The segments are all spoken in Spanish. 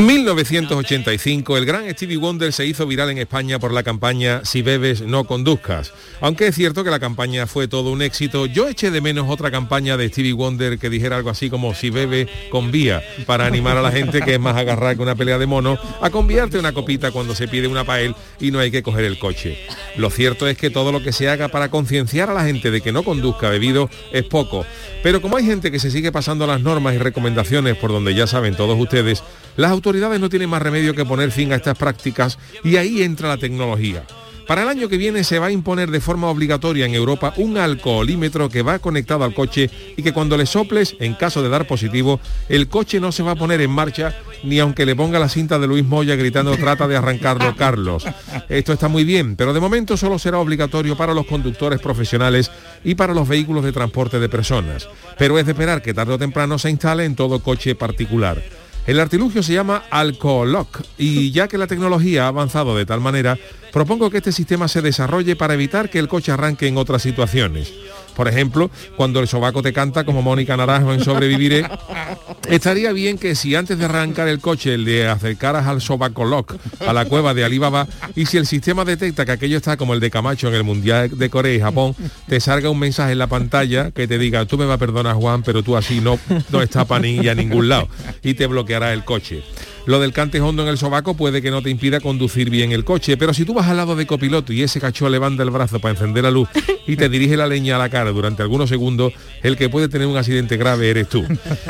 1985, el gran Stevie Wonder se hizo viral en España por la campaña Si bebes, no conduzcas. Aunque es cierto que la campaña fue todo un éxito, yo eché de menos otra campaña de Stevie Wonder que dijera algo así como Si bebe, convía, para animar a la gente que es más agarrar que una pelea de mono, a conviarte una copita cuando se pide una pael y no hay que coger el coche. Lo cierto es que todo lo que se haga para concienciar a la gente de que no conduzca bebido es poco. Pero como hay gente que se sigue pasando las normas y recomendaciones por donde ya saben todos ustedes, las autoridades no tienen más remedio que poner fin a estas prácticas y ahí entra la tecnología. Para el año que viene se va a imponer de forma obligatoria en Europa un alcoholímetro que va conectado al coche y que cuando le soples, en caso de dar positivo, el coche no se va a poner en marcha ni aunque le ponga la cinta de Luis Moya gritando trata de arrancarlo Carlos. Esto está muy bien, pero de momento solo será obligatorio para los conductores profesionales y para los vehículos de transporte de personas. Pero es de esperar que tarde o temprano se instale en todo coche particular. El artilugio se llama Alcoholock y ya que la tecnología ha avanzado de tal manera, propongo que este sistema se desarrolle para evitar que el coche arranque en otras situaciones. Por ejemplo, cuando el sobaco te canta como Mónica Naranjo en Sobreviviré, estaría bien que si antes de arrancar el coche le acercaras al sobaco lock a la cueva de Alibaba y si el sistema detecta que aquello está como el de Camacho en el Mundial de Corea y Japón, te salga un mensaje en la pantalla que te diga, tú me vas a perdonar Juan, pero tú así no, no está para ni a ningún lado y te bloqueará el coche. Lo del cante hondo en el sobaco puede que no te impida conducir bien el coche, pero si tú vas al lado de copiloto y ese cacho levanta el brazo para encender la luz y te dirige la leña a la cara durante algunos segundos, el que puede tener un accidente grave eres tú.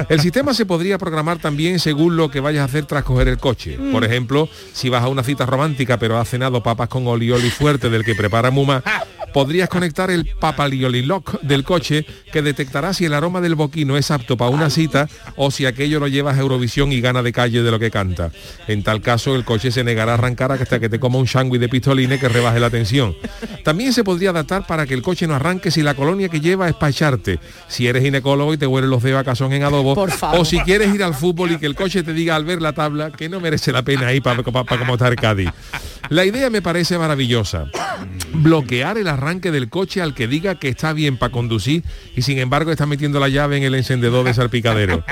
El sistema se podría programar también según lo que vayas a hacer tras coger el coche. Por ejemplo, si vas a una cita romántica pero has cenado papas con olioli fuerte del que prepara Muma, podrías conectar el papalioli lock del coche que detectará si el aroma del boquino es apto para una cita o si aquello lo llevas a Eurovisión y gana de calle de lo que canta. En tal caso, el coche se negará a arrancar hasta que te coma un sándwich de pistolines que rebaje la tensión. También se podría adaptar para que el coche no arranque si la colonia que lleva es para echarte. Si eres ginecólogo y te huelen los dedos a cazón en adobo. O si quieres ir al fútbol y que el coche te diga al ver la tabla que no merece la pena ir para pa, pa, como estar Cádiz. La idea me parece maravillosa. Bloquear el arranque del coche al que diga que está bien para conducir y sin embargo está metiendo la llave en el encendedor de salpicadero.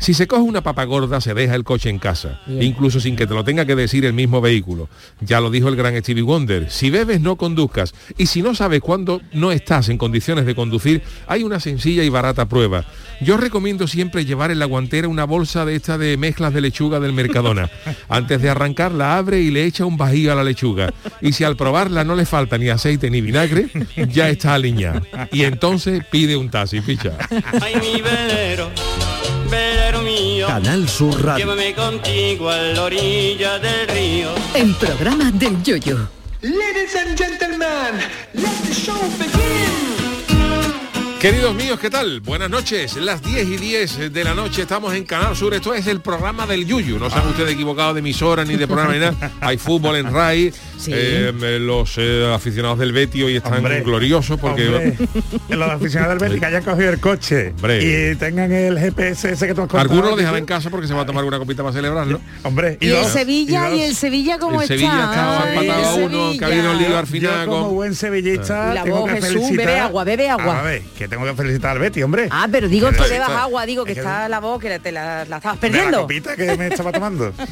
Si se coge una papa gorda se deja el coche en casa, incluso sin que te lo tenga que decir el mismo vehículo. Ya lo dijo el gran Stevie Wonder, si bebes no conduzcas y si no sabes cuándo no estás en condiciones de conducir, hay una sencilla y barata prueba. Yo recomiendo siempre llevar en la guantera una bolsa de esta de mezclas de lechuga del Mercadona. Antes de arrancar la abre y le echa un bajío a la lechuga. Y si al probarla no le falta ni aceite ni vinagre, ya está aliñada. Y entonces pide un taxi, picha. Ay, mi velero, velero mío. Canal Sur Radio. Llévame contigo a la orilla del río. El programa del Yoyo. Ladies and gentlemen, let the show begin. Queridos míos, ¿qué tal? Buenas noches. Las 10 y 10 de la noche estamos en Canal Sur. Esto es el programa del Yuyu. No se han ustedes equivocado de emisora ni de programa ni nada. Hay fútbol en RAI. Eh, los eh, aficionados del Betty hoy están Hombre, gloriosos porque... Hombre, los aficionados del Betis que hayan cogido el coche Hombre. y tengan el GPS ese que tú has contado Algunos lo dejarán en casa porque se va a tomar una copita para celebrarlo. Hombre, Y, el dos, Sevilla, dos. y, el Sevilla como El está. Sevilla está Ay, empatado a el uno, que ha habido un lío al Yo final como con... buen sevillista Y la tengo voz, que Jesús, felicitar bebe agua, bebe agua. A ver, que tengo que felicitar al Betty, hombre. Ah, pero digo Que bebas agua, digo que es que- está la voz, que te la, la estabas de la perdiendo. copita que me estaba tomando.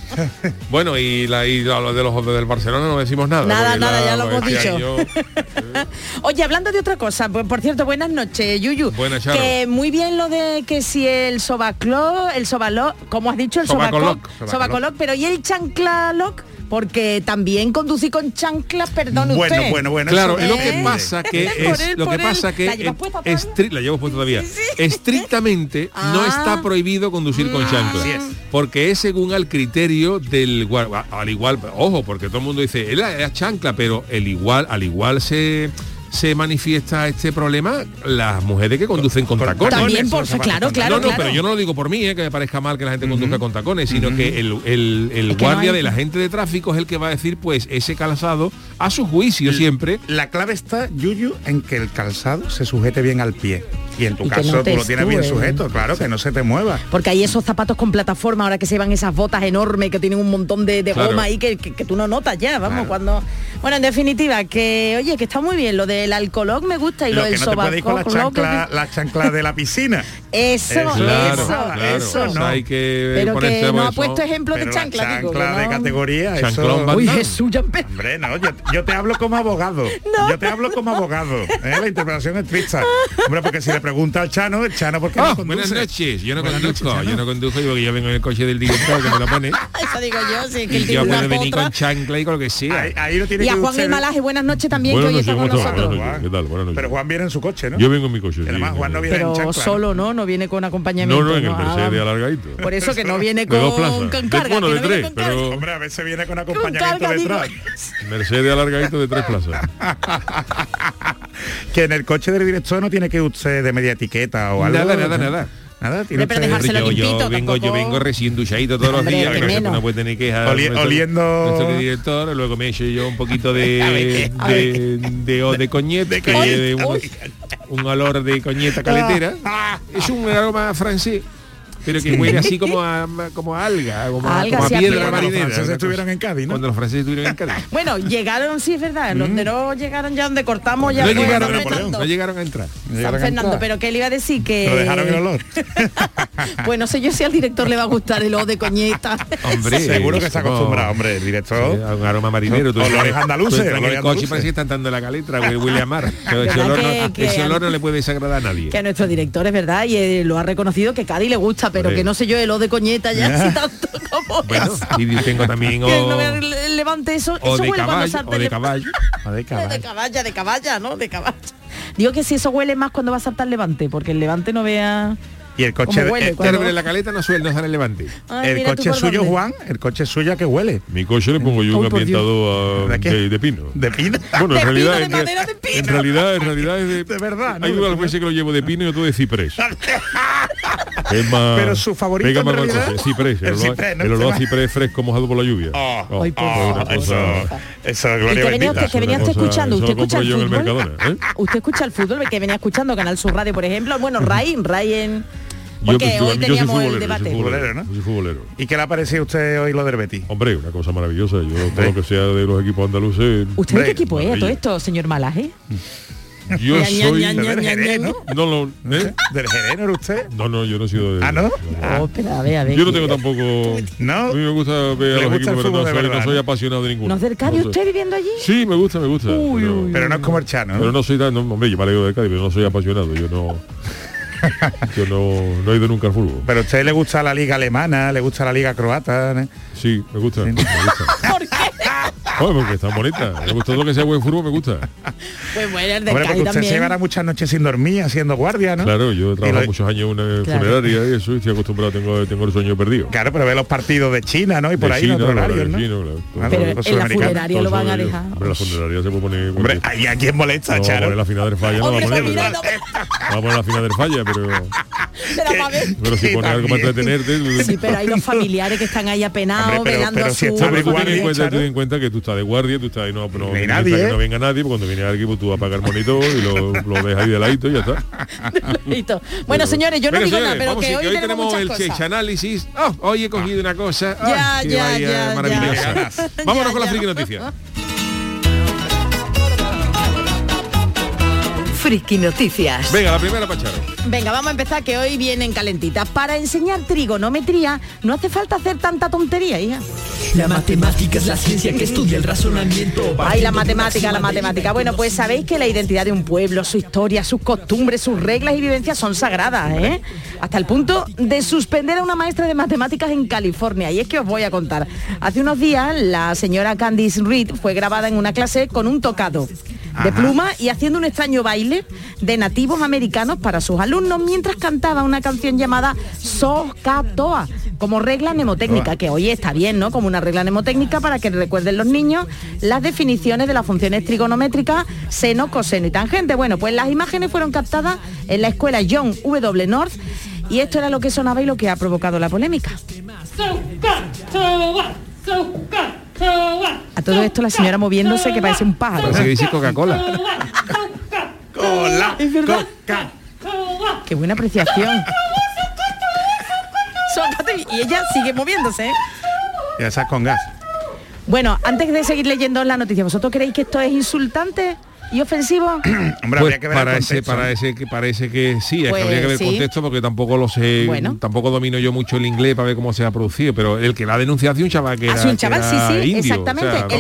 Bueno, y, la, y lo de los del Barcelona no decimos nada. Nada, nada, la- ya lo hemos dicho. Oye, hablando de otra cosa, por, por cierto, buenas noches, Yuyu. Buenas, Charo. Que muy bien lo de que si el sobaclo, el sobalo, como has dicho, el sobacoloc. sobacoloc, pero ¿y el chanclaloc? Porque también conducí con chanclas, perdón bueno, usted. bueno, bueno. Claro, eso- lo que pasa que es él, lo que él. pasa que ¿La llevas puesta todavía? estri- la llevo puesta todavía. Estrictamente no Ah. está prohibido conducir con chancla. Así es. Porque es según al criterio del al igual, ojo, porque todo el mundo dice, es la, es la chancla, pero el igual al igual se se manifiesta este problema las mujeres que conducen con tacones. También por eso, claro, claro, no, no, claro. pero yo no lo digo por mí, eh, que me parezca mal que la gente conduzca con tacones, sino que el, el- el Es que no guardia hay- de la gente de tráfico es el que va a decir, pues, ese calzado a su juicio siempre. La clave está, Yuyu, en que el calzado se sujete bien al pie. Y en tu Y caso tú lo tienes bien eh. sujeto, claro, que no se te mueva. Porque hay esos zapatos con plataforma ahora que se llevan esas botas enormes que tienen un montón de, de Claro. goma ahí que, que- que tú no notas ya, vamos, Claro. cuando. Bueno, en definitiva, que oye, que está muy bien, lo del alcohol me gusta y lo, Lo del que no la chancla, la chancla de la piscina. Eso, Eso, Claro, eso, claro. eso. o sea, hay que Pero que no ha puesto ejemplo Pero de la chancla, chancla de no. categoría, Chanclón eso... Van Uy. Jesús, ya Hombre, no, yo, yo te hablo como abogado. Yo te hablo como abogado. ¿eh? La interpretación es trista. Hombre, porque si le pregunta al Chano, el Chano, ¿por qué no conduce? buenas noches, yo no Buenas conduzco, noches, yo no conduzco porque yo vengo en el coche del director que me lo pone Eso digo yo, sí, que y el yo puedo una venir con chancla y con lo que sea. Ahí, ahí lo tiene Y a que Juan el Malaje, buenas noches también, Buenas que hoy está con nosotros. Buenas noches. ¿Qué tal? Buenas noches. Pero Juan viene en su coche, ¿no? Yo vengo en mi coche. Y además sí, Juan no no, viene en Pero chancla. solo, ¿no? No viene con acompañamiento. no, no, en el Mercedes alargadito. Por eso que no viene con, carga. bueno, de no tres, pero- Hombre, a veces viene con acompañamiento detrás. Mercedes alargadito de tres plazas. Que en el coche del director no tiene que usted de media etiqueta o algo. Nada, nada, nada. Nada, tiene pero dejárselo yo, yo vengo, yo vengo recién duchadito todos los Hombre, días, que que no puede tener quejas. Oli- nuestro- oliendo- nuestro director, luego me echo yo un poquito de de, de, de coñeta, que de un, un olor de coñeta caletera. Es un aroma francés, pero que huele así como a como a alga, como a, Alga, como a sí, a piedra. Cuando los marinera. franceses una estuvieron en Cádiz, ¿no? Cuando los franceses estuvieron en Cádiz. Bueno, llegaron, sí, es verdad. Los de no llegaron ya donde cortamos ya No llegaron, a- no llegaron a entrar. San Fernando, entrar. pero que le iba a decir que. Pero dejaron el olor. pues no sé yo si al director le va a gustar el O de coñeta. Hombre, Seguro que se acostumbrado, hombre, el director. Sí, a un aroma marinero. Tú Olores andaluces, tú en olores el coche parece que están dando la caletra, a mar. Pero ese ¿Verdad olor, no, olor no le puede desagradar a nadie. Que a nuestro director es verdad y eh, lo ha reconocido que Cádiz le gusta, pero que no sé yo el O de coñeta ya si tanto como Bueno, eso. y tengo también Que o, no me le- levante eso, o eso de huele cuando caballo, salta o de caballo. De caballo. caballa, de caballa, ¿no? De caballa. Digo que si eso huele más cuando va a saltar el levante, porque el levante no vea Y el coche, huele. eh, cuando- Pero en la caleta no suele, no sale el levante. Ay, el mira tú coche suyo, dónde. Juan, el coche suyo que huele. Mi coche le pongo yo un Dios. ambientador ¿De a- qué? de, de pino. De pino. Bueno, De en realidad, pino, de en, madera de pino. en realidad, en realidad es de, De verdad, ¿no? Hay De unas veces que lo llevo de pino y otro de ciprés. es más, Pero su favorito, pega más cosas. Ciprés, el, el olor, ciprés, ¿no? el olor a ciprés fresco mojado por la lluvia. Oh, Oh, oh, cosa- Eso, eso es ¿Y gloria qué venía bendita. usted, venía cosa- escuchando? eso ¿Usted escucha el el fútbol? ¿eh? ¿Usted escucha el fútbol? que venía escuchando Canal Sur Radio, por ejemplo? Bueno, Ray, Ray en... Yo, Porque pues, yo- hoy yo soy teníamos el futbolero, debate. Soy futbolero, Futbolero, ¿no? yo soy futbolero. ¿Y qué le ha parecido a usted hoy lo del Betis? Hombre, una cosa maravillosa. Yo todo lo que sea de los equipos andaluces. ¿Usted de qué equipo es a todo esto, señor Malaje? Yo soy. Del ¿no? No, no, ¿eh? ¿Del Jerez no era usted? no, no, yo no he sido de. ¿Ah, no? Oh, espera, a ver, a ver. Yo no tengo tampoco. ¿No? A mí me gusta ver a los equipos, pero no soy, verdad, no soy ¿no? apasionado de ninguno. ¿No es del Cádiz No usted viviendo allí? Sí, me gusta, me gusta. pero, Pero no es como el Chano, pero ¿no? no soy tan. No, hombre, yo me alegro de Cádiz, pero no soy apasionado. Yo no. yo no, no he ido nunca al fútbol. Pero a usted le gusta la liga alemana, le gusta la liga croata. ¿no? Sí, me gusta. Me gusta. ¿Por qué? Porque está bonita. Me gusta todo lo que sea buen fútbol, me gusta. Pues bueno, el del Hombre, porque Cádiz usted se llevará muchas noches sin dormir, haciendo guardia, ¿no? Claro, yo he trabajado lo- muchos años en una Claro. funeraria y eso, y estoy acostumbrado, tengo, tengo el sueño perdido. Claro, pero ve los partidos de China, ¿no? Y por De ahí China, en otros claro, horarios, de ¿no? China, claro. Ah, Pero los en la sudamericanos. funeraria lo van a dejar. Hombre, la funeraria se puede poner... Hombre, ¿y a quién molesta, no, vamos a Charo? poner la final del falla, no Hombre, vamos a pues poner, no, a la final del falla, pero, pero si Sí, pones algo para entretenerte... Sí, pero hay los familiares que están ahí apenados, pero- velando pero a si su... Pero en cuenta que tú estás de guardia, tú estás ahí, no, no, no nadie, que ¿eh? no venga nadie, porque cuando viene el equipo tú apagas el monitor y lo, lo dejas ahí de ladito y ya está. Listo. Bueno, señores, yo no digo señores, nada, pero vamos, que sí, hoy, hoy tenemos el cosas. Análisis. Oh, hoy he cogido una cosa. Ya, Ay, ya, vaya ya, maravillosa. ya. Vámonos Ya, con la friki noticia. Friki Noticias. Venga, la primera Pacharo. Venga, vamos a empezar que hoy vienen calentitas. Para enseñar trigonometría no hace falta hacer tanta tontería, hija. La matemática es la ciencia que estudia el razonamiento. Ay, la matemática, la matemática. Bueno, pues sabéis que la identidad de un pueblo, su historia, sus costumbres, sus reglas y vivencias son sagradas, ¿eh? Hasta el punto de suspender a una maestra de matemáticas en California. Y es que os voy a contar. Hace unos días la señora Candice Reed fue grabada en una clase con un tocado de pluma y haciendo un extraño baile de nativos americanos para sus alumnos mientras cantaba una canción llamada Sohcatoa, como regla mnemotécnica, que hoy está bien, ¿no? Como una regla mnemotécnica para que recuerden los niños las definiciones de las funciones trigonométricas, seno, coseno y tangente. Bueno, pues las imágenes fueron captadas en la escuela John W. North y esto era lo que sonaba y lo que ha provocado la polémica. A todo esto la señora moviéndose que parece un pájaro. Parece que dice Coca-Cola. Cola, Es verdad. coca. Qué buena apreciación. Y ella sigue moviéndose. ¿eh? Y esas con gas. Bueno, antes de seguir leyendo la noticia, ¿vosotros creéis que esto es insultante y ofensivo? Hombre, Pues habría que ver parece, contexto, ¿no? parece que parece que sí, es Pues que habría que ver sí. el contexto porque tampoco lo sé, Bueno. tampoco domino yo mucho el inglés para ver cómo se ha producido, pero el que la ha denunciado hace un chaval que era, un chaval, sí, era sí, indio, exactamente.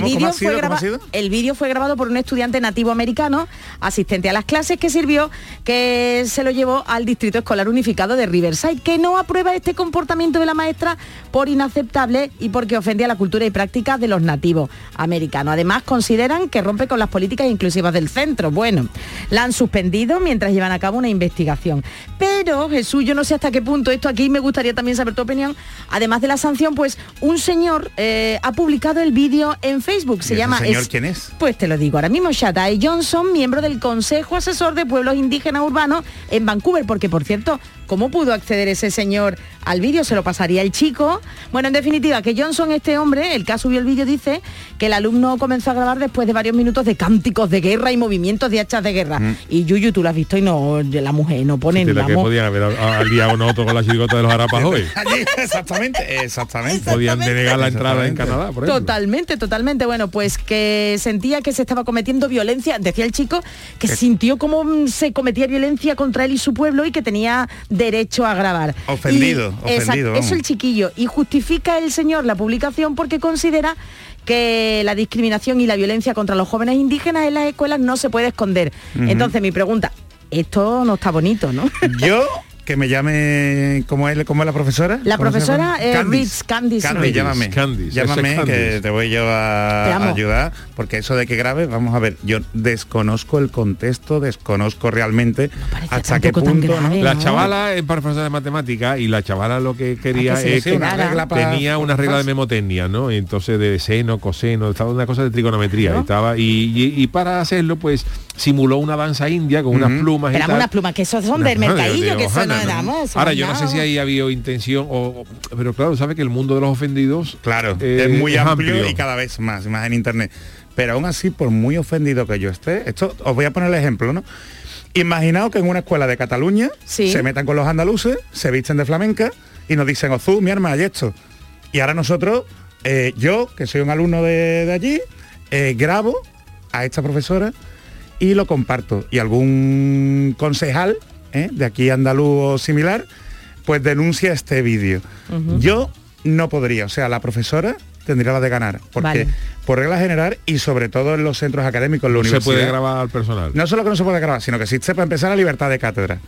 El vídeo fue grabado por un estudiante nativo americano, asistente a las clases, que sirvió, que se lo llevó al distrito escolar unificado de Riverside, que no aprueba este comportamiento de la maestra por inaceptable y porque ofende a la cultura y prácticas de los nativos americanos. Además, consideran que rompe con las políticas inclusivas del centro. Bueno, la han suspendido mientras llevan a cabo una investigación. Pero, Jesús, yo no sé hasta qué punto esto aquí me gustaría también saber tu opinión. Además de la sanción, pues un señor eh, ha publicado el vídeo en Facebook. Se ¿Y llama señor quién es? Pues te lo digo ahora mismo, Shatai Johnson, miembro del Consejo Asesor de Pueblos Indígenas Urbanos en Vancouver, porque por cierto, ¿cómo pudo acceder ese señor al vídeo? ¿Se lo pasaría el chico? Bueno, en definitiva, que Johnson, este hombre, el que ha subido el vídeo, dice que el alumno comenzó a grabar después de varios minutos de cánticos de guerra y movimientos de hachas de guerra. Y Yuyu, tú lo has visto y no, la mujer no pone de la que podían haber al- al día o otro con la chirigota de los harapajoy. Allí, exactamente, exactamente. Podían denegar la entrada en. Canadá, por ejemplo. Totalmente, totalmente. Bueno, pues que sentía que se estaba cometiendo violencia, decía el chico, que sintió como mm, se cometía violencia contra él y su pueblo y que tenía derecho a grabar. Ofendido, Y- ofendido. Eso el chiquillo. Y justifica el señor la publicación porque considera que la discriminación y la violencia contra los jóvenes indígenas en las escuelas no se puede esconder. Entonces mi pregunta, esto no está bonito, ¿no? Yo que me llame ¿cómo es, cómo es la profesora? La ¿Cómo se profesora, llama? eh, Candice. Ritz, Candice Candice, llámame. Candice, llámame Candice. que te voy yo a, Te amo. a ayudar porque eso de que grabe, vamos a ver, yo desconozco el contexto, desconozco realmente hasta qué punto. La chavala es profesora de matemáticas y la chavala lo que quería que es que regla para- tenía una regla de memotecnia, ¿no? Entonces de seno, coseno, estaba una cosa de trigonometría, estaba y, y- y para hacerlo pues simuló una danza india con unas plumas y tal. unas plumas, que esos son del mercadillo, de que eso no ¿no? damos. Ahora yo no sé si ahí había intención o, o- pero claro, sabe que el mundo de los ofendidos Claro, eh, es muy amplio, y cada vez más, más en internet. Pero aún así, por muy ofendido que yo esté, esto os voy a poner el ejemplo, ¿no? Imaginaos que en una escuela de Cataluña Sí. se metan con los andaluces, se visten de flamenca y nos dicen, Ozú, mi arma, y esto. Y ahora nosotros, eh, yo, que soy un alumno de, de allí, eh, grabo a esta profesora y lo comparto. Y algún concejal ¿eh? de aquí andaluz o similar, pues denuncia este vídeo. Yo no podría, o sea, la profesora tendría la de ganar, porque Vale. por regla general y sobre todo en los centros académicos, en la no se puede grabar al personal. no solo que no se puede grabar, sino que existe para empezar la libertad de cátedra.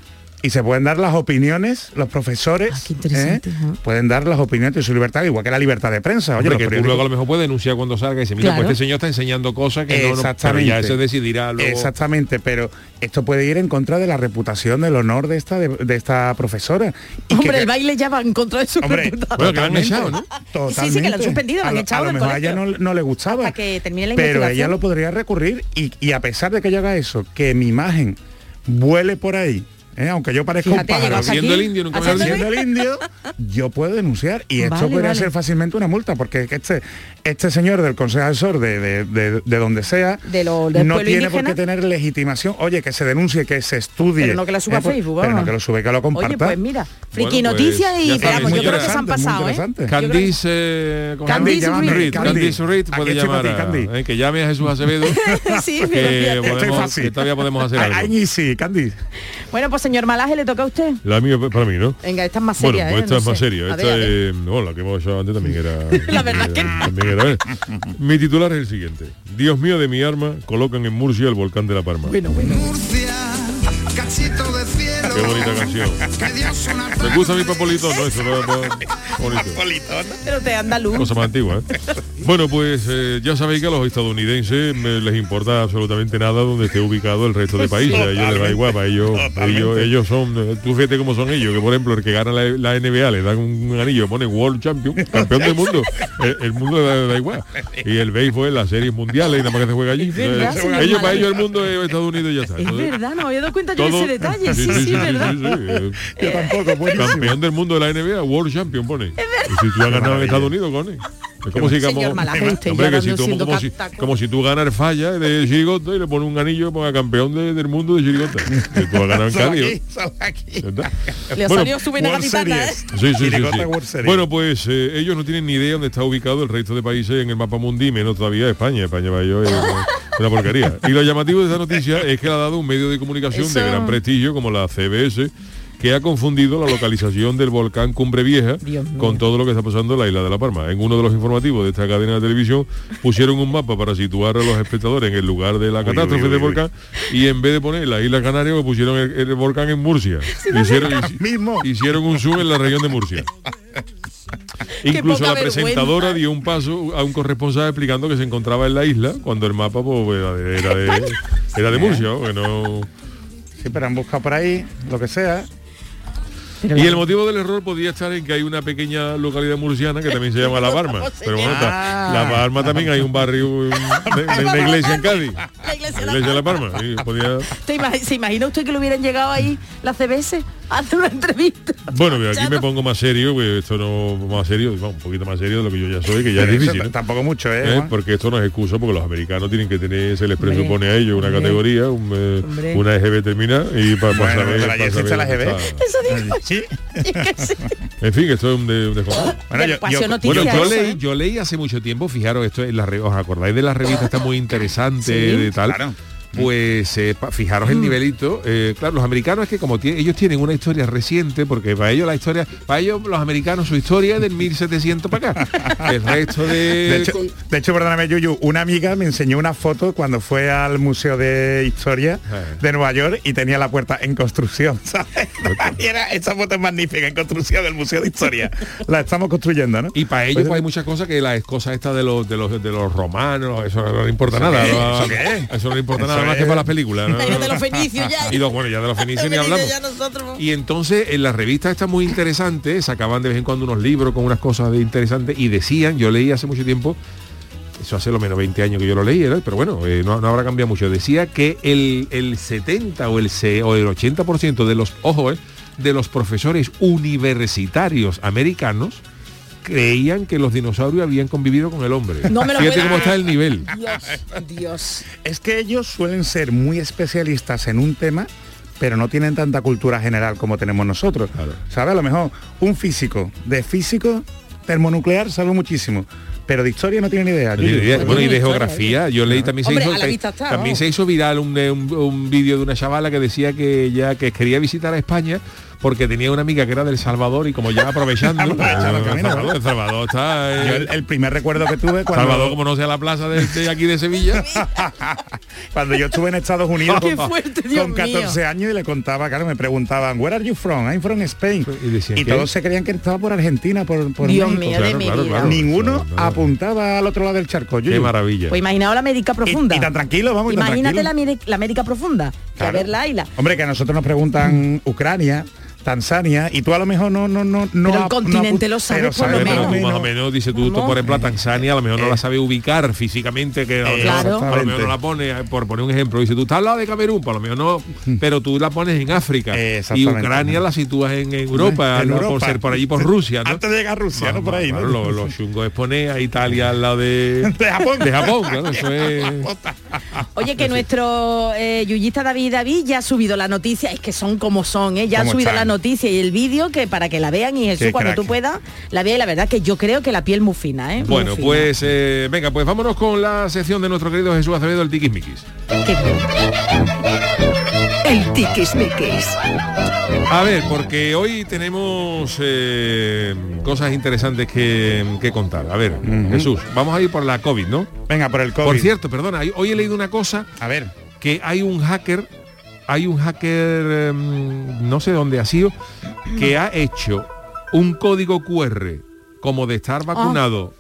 Y se pueden dar las opiniones, los profesores Ah, ¿eh? pueden dar las opiniones de su libertad, igual que la libertad de prensa. Oye, Hombre, que luego a lo mejor puede denunciar cuando salga y dice, mira, Claro. pues este señor está enseñando cosas que no, no, pero Exactamente. ya eso decidirá luego. Exactamente, pero esto puede ir en contra de la reputación, del honor de esta, de, de esta profesora. Y Hombre, que- el baile ya va en contra de su Hombre, reputación. Bueno, han echado, ¿no? Totalmente. Sí, sí, que la han suspendido, la a han lo, echado a lo del mejor a ella no, no le gustaba. Hasta que termine la Pero ella lo podría recurrir y, y a pesar de que yo haga eso, que mi imagen vuele por ahí, ¿eh? aunque yo parezca Fíjate, un pájaro, Siendo el indio, nunca Hasta me lo aquí. siendo el indio, yo puedo denunciar y esto Vale, podría vale. ser fácilmente una multa, porque es que este, este señor del Consejo Asesor de, de, de- de donde sea, De lo- del no tiene por qué tener legitimación. Oye, que se denuncie, que se estudie. Pero no que la suba a pues, Facebook, Pero no que lo sube, que lo comparta. Oye, pues mira, friki Bueno, pues, noticias y yo creo que se han pasado, ¿eh? Candice, eh. Candice. Candice Reed Aquí puede llamar a, eh, que llame a Jesús Acevedo sí, que, podemos, que todavía podemos hacer algo. Ay, sí, Candy. Bueno, pues señor Malaje, le toca a usted. La mía para mí, ¿no? Venga, esta es más Bueno, seria, pues ¿eh? esta No es más sé. seria. Esta ver, es, no, la que hemos hecho antes también era. La verdad que no. también era, ¿eh? Mi titular es el siguiente. Dios mío de mi arma, colocan en Murcia el volcán de la Palma. Bueno, bueno. cielo. Qué bonita canción. Que Dios una ¿Te gusta mi papolito? No, eso no es bonito. Pero te andaluz. Cosa más antigua, ¿eh? Bueno, pues eh, ya sabéis que a los estadounidenses me les importa absolutamente nada donde esté ubicado el resto de países. A ellos les da igual, para ellos, ellos, ellos son, eh, tú fíjate cómo son ellos, que por ejemplo el que gana la, la NBA le dan un anillo, pone World Champion, campeón del mundo. El, el mundo le da, da igual. Y el béisbol, las series mundiales y nada más que se juega allí. verdad, Eh, señor ellos, para ellos el mundo es Estados Unidos y ya está. Es Entonces, verdad, no me había dado cuenta yo de ese detalle. Sí, sí, verdad. eh, Yo tampoco, buenísimo. Campeón del mundo de la NBA, World Champion pone. Y si tú has ganado en Estados Unidos, pone. Es como si como, hombre, que si tú- como, si, como si tú ganas el falla de chirigota y le pones un anillo ponga campeón de- del mundo de chirigota. Que tú has ganado en Cali. ¿eh? Le Bueno, salió su ¿eh? Sí, sí, sí. Bueno, pues eh, ellos no tienen ni idea dónde está ubicado el resto de países en el mapa mundi, menos todavía España. España para ellos es una, porquería. Y lo llamativo de esta noticia es que la ha dado un medio de comunicación de gran prestigio como la CBS, que ha confundido la localización del volcán Cumbre Vieja con todo lo que está pasando en la isla de La Palma. En uno de los informativos de esta cadena de televisión pusieron un mapa para situar a los espectadores en el lugar de la Uy, catástrofe uy, uy, del uy. volcán y en vez de poner la isla Canaria pues pusieron el, el volcán en Murcia. Hicieron, Mismo. hicieron un zoom en la región de Murcia. Incluso la presentadora vergüenza. dio un paso a un corresponsal explicando que se encontraba en la isla cuando el mapa pues, era, de, era de, era de Murcia, ¿no? que no... Sí, pero han buscado por ahí, lo que sea. Pero Y el motivo del error podía estar en que hay una pequeña localidad murciana que también se llama La Barma. Pero bueno, está- La Barma también hay un barrio, un- de, de una iglesia en Cádiz. La iglesia La iglesia de La Palma. y podía- ¿Te imag- ¿Se imagina usted que le hubieran llegado ahí la CBS hacer una entrevista? Bueno, pero aquí Ya me no- pongo más serio, pues esto no más serio, un poquito más serio de lo que yo ya soy, que ya es Pero eso difícil. ¿eh? Tampoco mucho, ¿eh? ¿eh? Porque esto no es excusa porque los americanos tienen que tener se les Hombre, presupone a ellos una hombre, categoría un, eh, una EGB terminada y para Bueno, saber, pero pa' ayer saber existe la dónde EGB. está. Eso digo Sí. sí. en fin esto es un, de, un descontrol. Bueno, Bueno, yo, yo- Bueno, yo leí, ¿eh? yo leí hace mucho tiempo, fijaros, esto en la os acordáis de la revista está muy interesante Sí. de tal. Claro. Pues eh, pa- fijaros Mm. el nivelito. eh, claro, los americanos es que como ellos tienen una historia reciente, porque para ellos la historia, para ellos los americanos su historia es del 1700 para acá. El resto de, De hecho, de hecho, perdóname, Yuyu, una amiga me enseñó una foto cuando fue al Museo de Historia Eh. de Nueva York y tenía la puerta en construcción, ¿sabes? y era, esa foto es magnífica, en construcción del Museo de Historia. La estamos construyendo, ¿no? y para ellos Pues- pues, hay muchas cosas que las cosas estas de los de los de los romanos, eso no le importa ¿Eso nada. ¿Eso no le importa Eso más que para las películas. ¿no? Ay, de los fenicios ya. Y los, bueno, ya de los fenicios ni Los hablamos. fenicios ya nosotros. Y entonces en la revista está muy interesante, sacaban de vez en cuando unos libros con unas cosas de interesantes y decían, yo leí hace mucho tiempo, eso hace lo menos 20 años que yo lo leí, pero bueno, eh, no, no habrá cambiado mucho, decía que el, el 70 o el, C- o el 80% de los, ojo, eh, de los profesores universitarios americanos creían que los dinosaurios habían convivido con el hombre. No me lo Fíjate cómo está el nivel. Dios, Dios. Es que ellos suelen ser muy especialistas en un tema, pero no tienen tanta cultura general como tenemos nosotros. Claro. ¿Sabes? A lo mejor un físico de físico termonuclear sabe muchísimo, pero de historia no tiene ni idea. No Bueno, y de geografía, yo leí también se hizo, está, también se viral un, un, un vídeo de una chavala que decía que ella que quería visitar a España porque tenía una amiga que era del Salvador y como ya aprovechando, Aprovechando el el, camino, Salvador, el Salvador está Yo eh, el, el primer recuerdo que tuve cuando, Salvador como no sea la plaza de, de aquí de Sevilla. cuando yo estuve en Estados Unidos Qué con, fuerte, Dios con 14 mío. años y le contaba, claro, me preguntaban, where are you from? I'm from Spain. Y decían, ¿qué? todos se creían que estaba por Argentina, por, por Dios México. mío, de mi vida. Ninguno Claro, claro. apuntaba al otro lado del charco. Qué Yuyu. maravilla. Pues imaginaos la América profunda. Y, y tan tranquilo, vamos. tan Imagínate la, tranquilo. Ameri- la América profunda. Que a ver la isla. Hombre, que a nosotros nos preguntan Ucrania, Tanzania, y tú a lo mejor no, no, no, no. Pero el continente lo sabe pero por lo Pero menos. tú más o menos, dice tú, por ejemplo, a Tanzania, a lo mejor no la sabe ubicar físicamente, que a lo, mejor, Claro. a lo mejor no la pone, eh, por poner un ejemplo, dice tú estás al lado de Camerún, por lo menos no, pero tú la pones en África Eh, y. Ucrania la sitúas en, en Europa, En ¿no? por ser por allí por Rusia, ¿no? Antes de llegar a Rusia, ¿no? Por ahí, ¿no? Claro, Lo, lo chungo es poner a Italia al lado de, De Japón. de Japón, claro, eso es... Oye, que nuestro eh, yuyista David David ya ha subido la noticia, es que son como son, ¿eh? ya ha ¿Cómo subido están? la noticia y el vídeo que para que la vean y eso Qué cuando crack. tú puedas, la veas y la verdad que yo creo que la piel muy fina, ¿eh? Muy Bueno, fina. pues eh, venga, pues vámonos con la sección de nuestro querido Jesús Acevedo, el Tiquismiquis. Qué. El tiquismiquis. A ver, porque hoy tenemos eh, cosas interesantes que, que contar. A ver, Jesús, vamos a ir por la COVID, ¿no? Venga, por el COVID. Por cierto, perdona, hoy he leído una cosa A ver. que hay un hacker, hay un hacker, em, no sé dónde ha sido, que ha hecho un código QR como de estar vacunado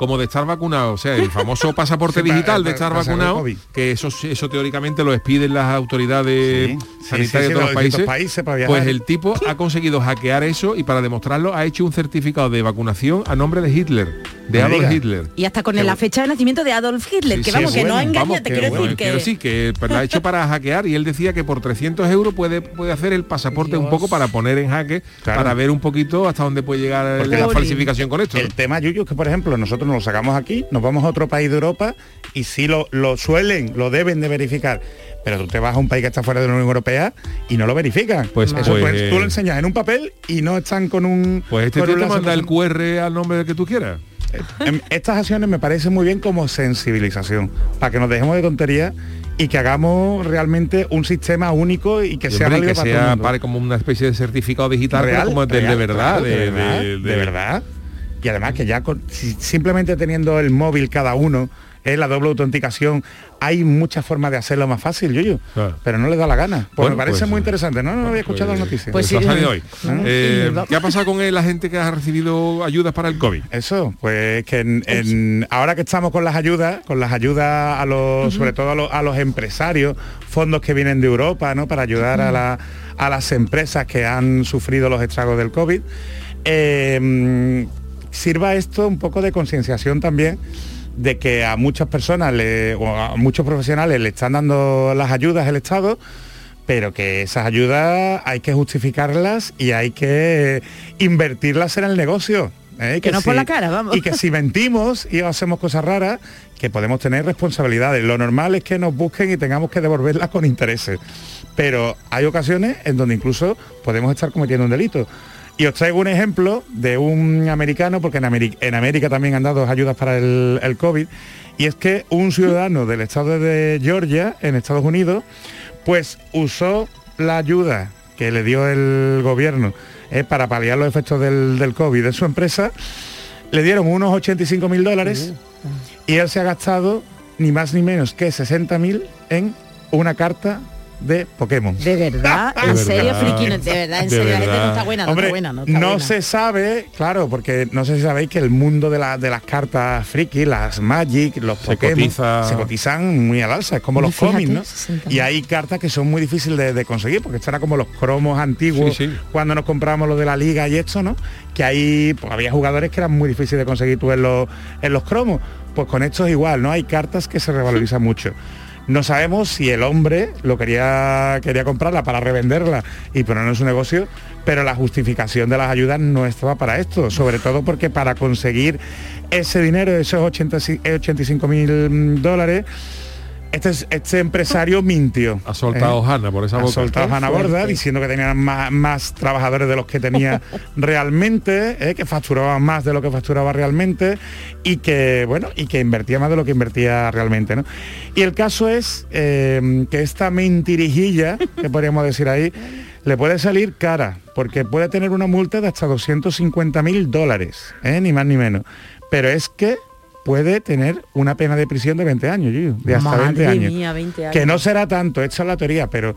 como de estar vacunado, o sea, el famoso pasaporte Sí, digital de estar vacunado, que eso, eso teóricamente lo expiden las autoridades Sí, sí, sanitarias sí, de sí, todos los países. países para viajar. pues el tipo ha conseguido hackear eso y para demostrarlo ha hecho un certificado de vacunación a nombre de Hitler, de Adolf. Hitler. Y hasta con la fecha de nacimiento de Adolf Hitler, Sí, que sí, vamos, que bueno, no engaña, vamos, te que quiero bueno, decir que... quiero decir que pues, lo ha hecho para hackear y él decía que por 300 euros puede, puede hacer el pasaporte un poco para poner en jaque, Claro. para ver un poquito hasta dónde puede llegar Porque la falsificación con esto. El tema, Yuyu, es que por ejemplo nosotros nos lo sacamos aquí, nos vamos a otro país de Europa y sí lo, lo suelen, lo deben de verificar. Pero tú te vas a un país que está fuera de la Unión Europea y no lo verifican. Pues- Eso pues, pues, tú eh, lo enseñas en un papel y no están con un... Pues este tío te manda el. QR al nombre del que tú quieras. Em, Estas acciones me parecen muy bien como sensibilización, para que nos dejemos de tonterías y que hagamos realmente un sistema único y que Y, sea hombre, y válido que para todo el sea mundo. pare como una especie de certificado digital, Real, como de real, verdad, de, de verdad, de- de verdad. Y además que ya con- si- simplemente teniendo el móvil cada uno, es la doble autenticación, hay muchas formas de hacerlo más fácil, Yuyu, Claro. pero no le da la gana. Pues Bueno, me parece pues, muy interesante. No, no, no había escuchado Pues- las noticias. Pues Pues sí. salido hoy. Eh, ¿Qué ha pasado con él, la gente que ha recibido ayudas para el COVID? Eso, pues que en- en- ahora que estamos con las ayudas, con las ayudas a los, sobre todo a los, a los empresarios, fondos que vienen de Europa, ¿no? Para ayudar a, la- a las empresas que han sufrido los estragos del COVID, eh, sirva esto un poco de concienciación también de que a muchas personas le- o a muchos profesionales le están dando las ayudas el Estado, pero que esas ayudas hay que justificarlas y hay que invertirlas en el negocio. ¿eh? Que no por la cara, vamos. Y que si mentimos y hacemos cosas raras, que podemos tener responsabilidades. Lo normal es que nos busquen y tengamos que devolverlas con intereses. Pero hay ocasiones en donde incluso podemos estar cometiendo un delito. Y os traigo un ejemplo de un americano, porque en, América también han dado ayudas para el, el COVID, y es que un ciudadano del estado de Georgia, en Estados Unidos, pues usó la ayuda que le dio el gobierno eh, para paliar los efectos del, del COVID de su empresa, le dieron unos 85 mil dólares y él se ha gastado ni más ni menos que 60 mil en una carta de Pokémon. De verdad, en De serio, verdad. friki, no- de verdad, en De serio, la gente no está buena, no Hombre, está buena, no no, buena. se sabe, claro, porque no sé si sabéis que el mundo de, la- de las cartas friki, las Magic, los Se Pokémon, cotiza- se cotizan muy al alza, es como Y los fíjate, cómics, ¿no? 60.000. Y hay cartas que son muy difíciles de, de conseguir, porque esto era como los cromos antiguos, Sí, sí. cuando nos compramos lo de la liga y esto, ¿no? Que ahí pues, había jugadores que eran muy difíciles de conseguir tú en los, en los cromos. Pues con esto es igual, ¿no? Hay cartas que se revalorizan mucho. No sabemos si el hombre lo quería, quería comprarla para revenderla y ponerla en su negocio, pero la justificación de las ayudas no estaba para esto, sobre todo porque para conseguir ese dinero, esos 80 y- 85 mil dólares, este, es- este empresario mintió. Ha soltado ¿eh? Hanna por esa Ha boca. soltado Hanna. Borda diciendo que tenían más, más trabajadores de los que tenía realmente, ¿eh? que facturaba más de lo que facturaba realmente y que bueno y que invertía más de lo que invertía realmente. ¿no? Y el caso es eh, que esta mentirijilla, que podríamos decir ahí, le puede salir cara, porque puede tener una multa de hasta 250 mil dólares, ¿eh? ni más ni menos. Pero es que puede tener una pena de prisión de 20 años, Yuyu, de hasta Madre 20 años. mía, 20 años. Que no será tanto, esta es la teoría, pero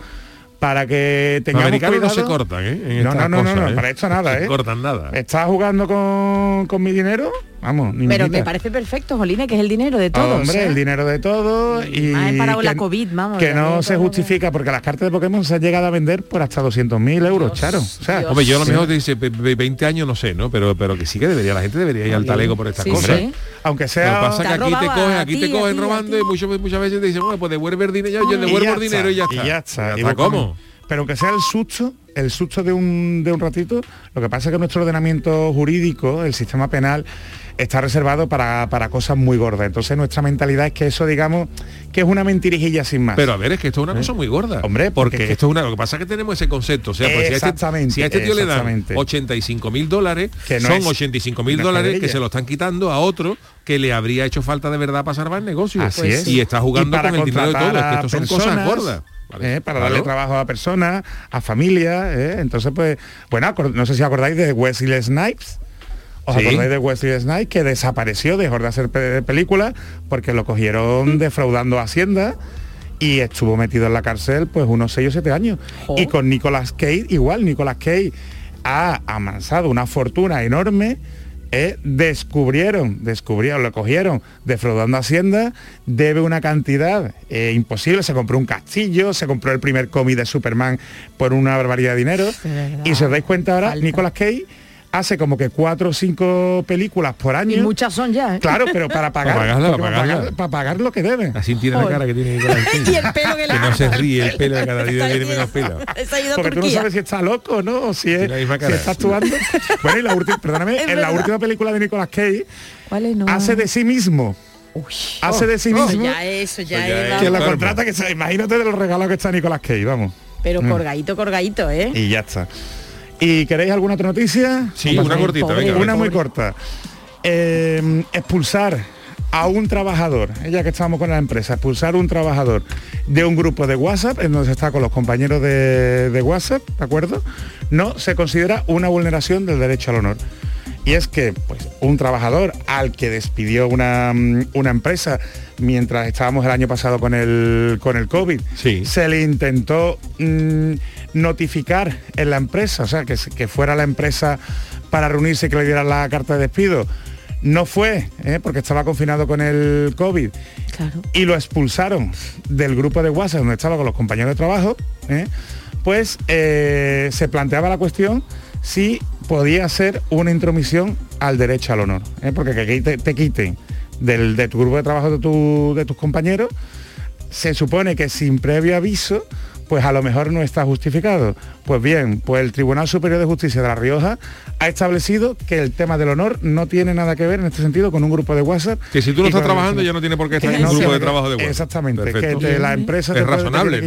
para que Los tengamos no se cortan, ¿eh? En No, no, no, no, ¿eh? para esto nada, No se ¿eh? cortan nada. ¿Estás jugando con, con mi dinero? Vamos, ni Pero me parece perfecto, Jolina, que es el dinero de todos. Hombre, ¿eh? el dinero de todo y, más para la que- COVID, vamos, que no se justifica porque las cartas de Pokémon se han llegado a vender por hasta 200.000 euros, Dios, Charo. O sea, Dios. Hombre, yo a lo mejor te dice ve- ve- 20 años, no sé, ¿no? Pero, pero que sí que debería, la gente debería ir al talego por estas Sí, cosas. sí. aunque Lo que sea pasa es que aquí te cogen, aquí te cogen robando y muchas, muchas veces te dicen, bueno, pues devuelve el dinero, yo Y devuelvo ya el dinero y ya está. Y ya está. Y ¿cómo? Pero aunque sea el susto, el susto de un, de un ratito, lo que pasa es que nuestro ordenamiento jurídico, el sistema penal, está reservado para, para cosas muy gordas. Entonces nuestra mentalidad es que eso, digamos, que es una mentirijilla sin más. Pero a ver, es que esto es una cosa muy gorda. Hombre, porque porque es que- esto es una. Lo que pasa es que tenemos ese concepto. O sea, pues si a este, Exactamente, si a este tío le dan exactamente. 85 mil dólares, Que no son es 85 mil dólares que se lo están quitando a otro que le habría hecho falta de verdad para salvar el negocio. Así Pues es. Y está jugando Y para con el dinero de todos. Que esto son cosas gordas. Eh, para claro. darle trabajo a personas, a familias. eh. Entonces, pues, bueno, no sé si acordáis de Wesley Snipes. ¿Os Sí. acordáis de Wesley Snipes que desapareció, dejó de hacer pe- películas porque lo cogieron defraudando a Hacienda y estuvo metido en la cárcel pues unos 6 o 7 años. Y con Nicolas Cage igual, Nicolas Cage ha amansado una fortuna enorme eh, descubrieron, descubrieron, lo cogieron defraudando Hacienda, debe una cantidad eh, imposible, se compró un castillo, se compró el primer cómic de Superman por una barbaridad de dinero. y si os dais cuenta ahora, Nicolas Cage hace como que cuatro o cinco películas por año. Y muchas son ya. ¿eh? Claro, pero para pagar, Para pagarla, porque para para pagarla. pagar, para pagar lo que deben. Así tiene la cara que tiene. Y el pelo que le no se ríe, el pelo de cada día tiene menos pelo. Porque tú no sabes si está loco, ¿no? O si, es, si está actuando. bueno, y la última, perdóname, Es en la última película de Nicolas Cage ¿Cuál es? No. hace de sí mismo. hace de sí Eso mismo. ya, eso ya Eso ya es, es- vamos. que la contrata, que se, imagínate de los regalos que está Nicolas Cage, vamos. Pero Mm. colgadito, colgadito, ¿eh? Y ya está. ¿Y queréis alguna otra noticia? Sí, una cortita, pobre. venga. Una muy corta. Eh, expulsar a un trabajador, ya que estábamos con la empresa, expulsar un trabajador de un grupo de WhatsApp, en donde se está con los compañeros de, de WhatsApp, ¿de acuerdo? No se considera una vulneración del derecho al honor. Y es que pues, un trabajador al que despidió una, mm, una empresa mientras estábamos el año pasado con el, con el COVID, Sí. se le intentó mm, notificar en la empresa, o sea, que, fuera la empresa para reunirse y que le dieran la carta de despido. No fue, ¿eh? porque estaba confinado con el COVID. Claro. Y lo expulsaron del grupo de WhatsApp donde estaba con los compañeros de trabajo. ¿eh? Pues eh, se planteaba la cuestión si podía ser una intromisión al derecho al honor. Porque que te, te quiten del, de tu grupo de trabajo de, tu- de tus compañeros, se supone que sin previo aviso, pues a lo mejor no está justificado. Pues bien, pues el Tribunal Superior de Justicia de La Rioja ha establecido que el tema del honor no tiene nada que ver en este sentido con un grupo de WhatsApp. Que si tú no estás trabajando ya no tiene por qué estar en un no grupo de trabajo de WhatsApp. Exactamente, Perfecto. que te- la empresa Es te puede- razonable.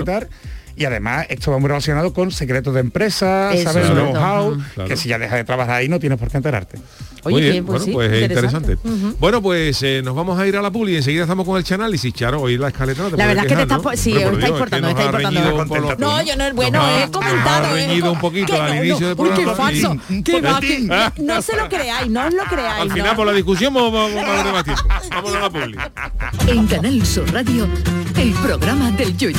Y además esto va muy relacionado con secretos de empresa, Eso, ¿sabes? claro. Know-how. Claro. que si ya dejas de trabajar ahí no tienes por qué enterarte. Oye, Muy bien, bien, pues bueno, sí, pues es interesante. interesante. Ujú. Bueno, pues eh, nos vamos a ir a la puli y enseguida estamos con el chanálisis. Charo, hoy la escaleta no te La verdad es que te estás ¿no? sí, está Dios, importando, es que está nos ha importando. un No, yo no, bueno, Nos he comentado. ha ¿eh? reñido un poquito Que al no, inicio no, del uy, qué programa. falso. Un va, que- no se lo creáis, no os lo creáis. Al no. final, por la discusión, vamos, vamos, vamos a más tiempo. Vámonos a la puli. En Canal Sur Radio, el programa del Yoyo.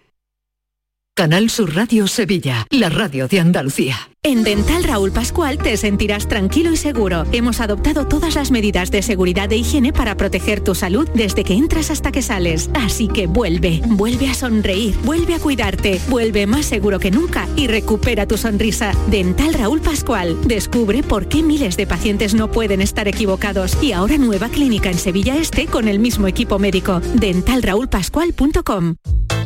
Canal Sur Radio Sevilla, la radio de Andalucía. En Dental Raúl Pascual te sentirás tranquilo y seguro. Hemos adoptado todas las medidas de seguridad e higiene para proteger tu salud desde que entras hasta que sales. Así que vuelve, vuelve a sonreír, vuelve a cuidarte, vuelve más seguro que nunca y recupera tu sonrisa. Dental Raúl Pascual. Descubre por qué miles de pacientes no pueden estar equivocados. Y ahora nueva clínica en Sevilla Este con el mismo equipo médico. Dentalraulpascual.com.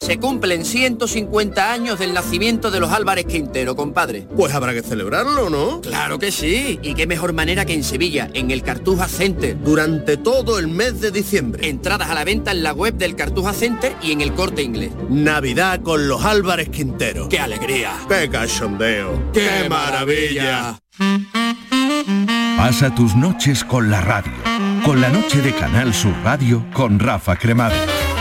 Se cumplen 150 años del nacimiento de los Álvarez Quintero, compadre. Pues habrá que celebrarlo, ¿no? Claro que sí. Y qué mejor manera que en Sevilla, en el Cartuja Center. Durante todo el mes de diciembre. Entradas a la venta en la web del Cartuja Center y en el Corte Inglés. Navidad con los Álvarez Quintero. ¡Qué alegría! ¡Qué cachondeo! ¡Qué maravilla! Pasa tus noches con la radio. Con la noche de Canal Sur Radio con Rafa Cremades.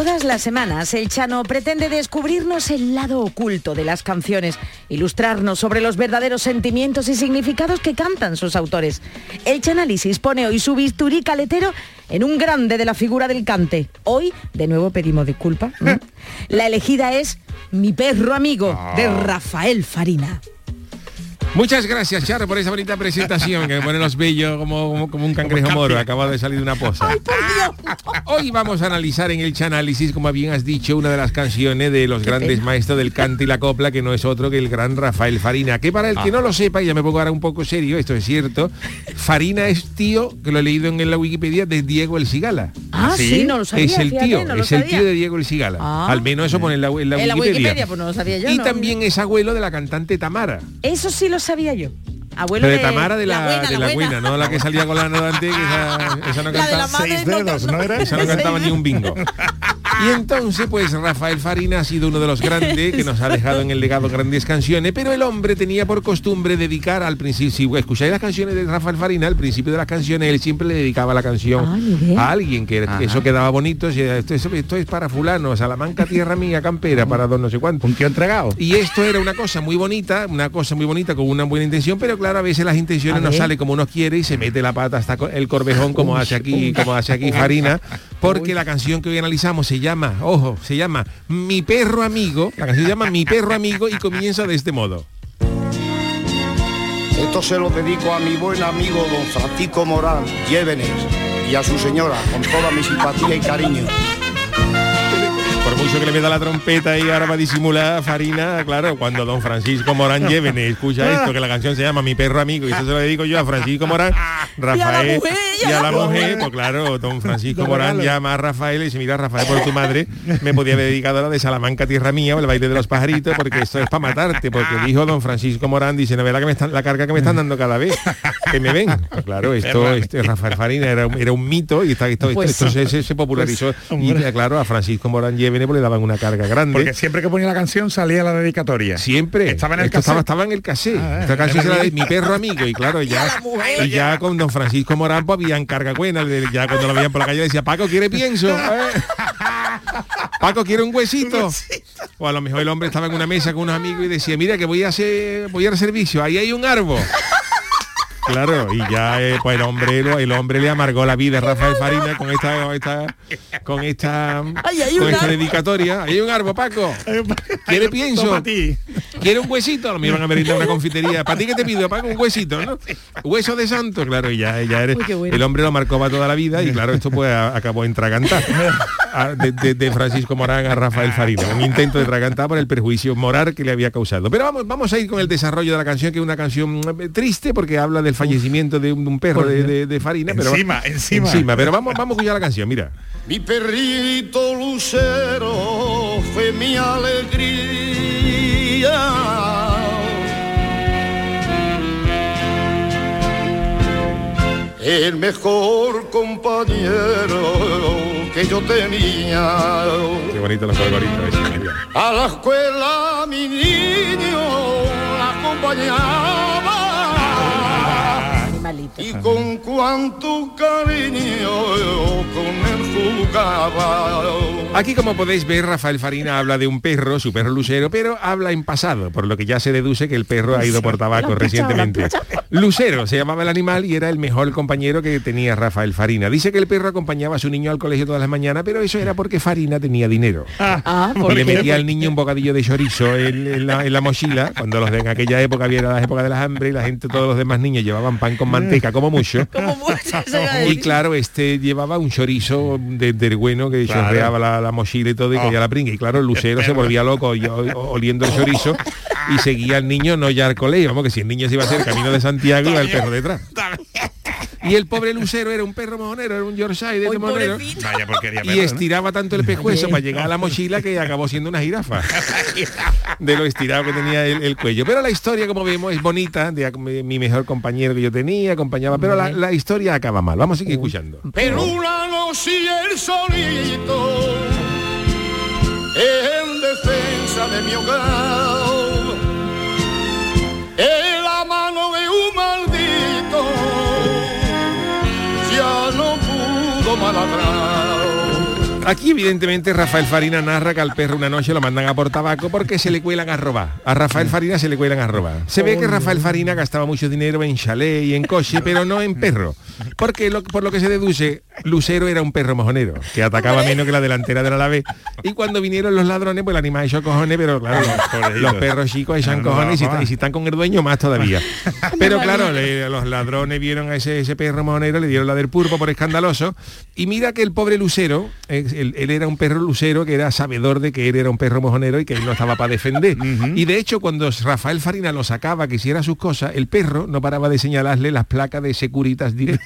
Todas las semanas el Chano pretende descubrirnos el lado oculto de las canciones, ilustrarnos sobre los verdaderos sentimientos y significados que cantan sus autores. El Chanálisis pone hoy su bisturí caletero en un grande de la figura del cante. Hoy, de nuevo pedimos disculpas. ¿no? La elegida es Mi perro amigo, de Rafael Farina. Muchas gracias, Charo, por esa bonita presentación que me pone los bellos como, como, como un cangrejo moro. Acaba de salir de una poza. Hoy vamos a analizar en el Chanálisis, como bien has dicho, una de las canciones de los grandes maestros del cante y la copla, que no es otro que el gran Rafael Farina. Que para el que no lo sepa, y ya me pongo ahora un poco serio, esto es cierto, Farina es tío, que lo he leído en la Wikipedia, de Diego El Cigala. Ah, sí, no lo sabía, Es el fíjate, tío, no es el tío de Diego El Cigala. Ah. Al menos eso pone en la, en la En la Wikipedia. Wikipedia, pues no lo sabía yo. y no. también es abuelo de la cantante Tamara. Eso sí lo sabía yo. Abuelo Pero de Tamara de la, buena, de la buena, no la que salía con la Nodante, que esa, esa no La de la cantaba. madre Seis no dedos, ¿no era? Esa no cantaba ni un bingo. Y entonces, pues Rafael Farina ha sido uno de los grandes que nos ha dejado en el legado grandes canciones, pero el hombre tenía por costumbre dedicar al principio, si escucháis las canciones de Rafael Farina, al principio de las canciones él siempre le dedicaba la canción a alguien, que Ajá. eso quedaba bonito, esto, es- esto es para fulano, Salamanca, tierra mía, campera, para don no sé cuánto. Un tío entregado. Y esto era una cosa muy bonita, una cosa muy bonita con una buena intención, pero claro, a veces las intenciones no salen como uno quiere y se mete la pata hasta el corvejón como hace aquí, como hace aquí Farina, porque la canción que hoy analizamos se llama, ojo, se llama Mi perro amigo, la canción se llama Mi perro amigo y comienza de este modo. Esto se lo dedico a mi buen amigo don Francisco Morán, Llévenes, y a su señora, con toda mi simpatía y cariño. Mucho que le meta la trompeta y ahora va a disimular Farina, claro, cuando don Francisco Morán Llévenes escucha esto, que la canción se llama Mi perro amigo, y eso se lo dedico yo a Francisco Morán, Rafael mujer, y a la mujer, pues claro, don Francisco Morán regalo. llama a Rafael y dice, mira Rafael, por tu madre, me podía haber dedicado a la de Salamanca, tierra mía, o el baile de los pajaritos, porque esto es para matarte, porque dijo don Francisco Morán, dice, no verá que me están, la carga que me están dando cada vez, que me ven. Pues claro, esto, este, Rafael Farina era, un- era un mito y está, esto, esto- Pues esto se, se- se popularizó. Pues, y claro, a Francisco Morán pues, le daban una carga grande. Porque siempre que ponía la canción salía la dedicatoria. Siempre. Estaba en el Esto estaba, cassette. estaba en el cassette. Ah, Esta canción era de mi- perro amigo y claro, ya, y ya con don Francisco Morán pues habían carga buena. Ya cuando lo veían por la calle decía, Paco, ¿quiere pienso? ¿Eh? Paco, ¿quiere un huesito? O a lo mejor el hombre estaba en una mesa con unos amigos y decía, mira que voy a hacer, voy al servicio, ahí hay un árbol. Claro, y ya eh, pues el hombre el hombre le amargó la vida a Rafael Farina con esta con esta con esta, Ay, hay con un esta árbol. dedicatoria. Hay un árbol, Paco. ¿Quiere pienso? Toma a ti. ¿Quiere un huesito? Lo me iban a merendar una confitería. ¿Para ti qué te pido? Paco, un huesito, ¿no? Hueso de santo, claro, y ya, ya eres. Uy, qué bueno. El hombre lo marcó para toda la vida y claro, esto pues a- acabó en tragantar. A- De, de- de Francisco Morán a Rafael Farina. Un intento de tragantar por el perjuicio moral que le había causado. Pero vamos, vamos a ir con el desarrollo de la canción, que es una canción eh, triste porque habla del fallecimiento de un, de un perro de, de- de Farina. Pero, Encima, encima. Encima, pero vamos, vamos a escuchar la canción, mira. Mi perrito lucero fue mi alegría. El mejor compañero que yo tenía. Qué ese, mira. A la escuela mi niño la acompañaba. Y con cuánto cariño con él jugaba. Aquí, como podéis ver, Rafael Farina habla de un perro, su perro lucero, pero habla en pasado, por lo que ya se deduce que el perro ha ido por tabaco recientemente. Lucero se llamaba el animal y era el mejor compañero que tenía Rafael Farina. Dice que el perro acompañaba a su niño al colegio todas las mañanas, pero eso era porque Farina tenía dinero. Ah, Y ¿por le metía al niño un bocadillo de chorizo en, en la, en la mochila, cuando los de en aquella época había las épocas de las hambre y la gente, todos los demás niños llevaban pan con manteca como mucho. Como mucho, Y claro, este llevaba un chorizo de, del bueno que Claro. chorreaba la, la mochila y todo y Oh. caía la pringa. Y claro, el lucero se volvía loco oliendo el chorizo y seguía al niño no ya al colegio. Vamos, que si el niño se iba a hacer camino de Santiago iba el perro detrás. Y el pobre lucero era un perro mojonero, era un Yorkshire de mojonero. Vaya porquería. Y estiraba tanto el pescuezo para llegar a la mochila que acabó siendo una jirafa de lo estirado que tenía el, el cuello. Pero la historia, como vemos, es bonita, de mi mi mejor compañero que yo tenía, acompañaba, pero la, la historia acaba mal. Vamos a seguir escuchando. Pero una noche el solito en defensa de mi hogar ya no pudo maladrar Aquí evidentemente Rafael Farina narra que al perro una noche lo mandan a por tabaco porque se le cuelan a robar. A Rafael Farina se le cuelan a robar. Se ve que Rafael Farina gastaba mucho dinero en chalet y en coche, pero no en perro. Porque lo- por lo que se deduce, Lucero era un perro mojonero, que atacaba menos que la delantera del Alavés. Y cuando vinieron los ladrones, pues el animal echó cojones, pero claro, los, los perros chicos echan cojones y, si, va. y si están con el dueño, más todavía. Pero claro, le- los ladrones vieron a ese, ese perro mojonero, le dieron la del pulpo por escandaloso. Y mira que el pobre Lucero, eh, él, él era un perro lucero que era sabedor de que él era un perro mojonero y que él no estaba para defender. Y de hecho, cuando Rafael Farina lo sacaba, que hiciera sus cosas, el perro no paraba de señalarle las placas de Securitas Direct.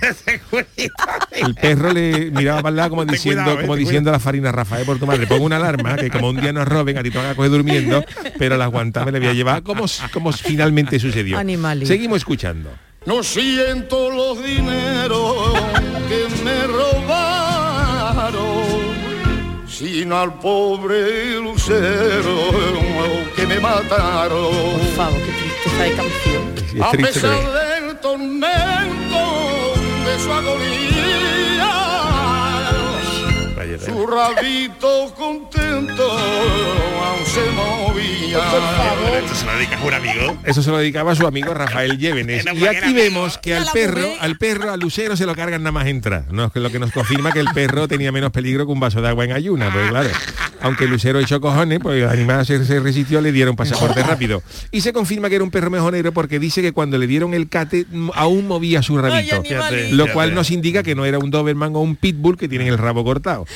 El perro le miraba para el lado como diciendo, cuidado, eh, como diciendo a la farina, Rafael, por tu madre, pongo una alarma, que como un día nos roben, a ti te van a coger durmiendo, pero las guantas me le voy a llevar, como, como finalmente sucedió. Animali. Seguimos escuchando. No siento los dineros sino al pobre lucero que me mataron. Por favor, qué tristeza de canción. A triste, pesar del tormento de su agonía, su rabito contento aún se movía. Esto se lo dedicas a un amigo. Eso se lo dedicaba a su amigo Rafael Llévenes. Y aquí vemos que al perro, al perro, al lucero se lo cargan nada más entrar. ¿no? Que Lo que nos confirma que el perro tenía menos peligro que un vaso de agua en ayuna. Pues claro, aunque el lucero echó cojones, pues el animal se, se resistió, le dieron pasaporte rápido. Y se confirma que era un perro mejonero porque dice que cuando le dieron el cate aún movía su rabito. lo cual nos indica que no era un Doberman o un Pitbull que tienen el rabo cortado.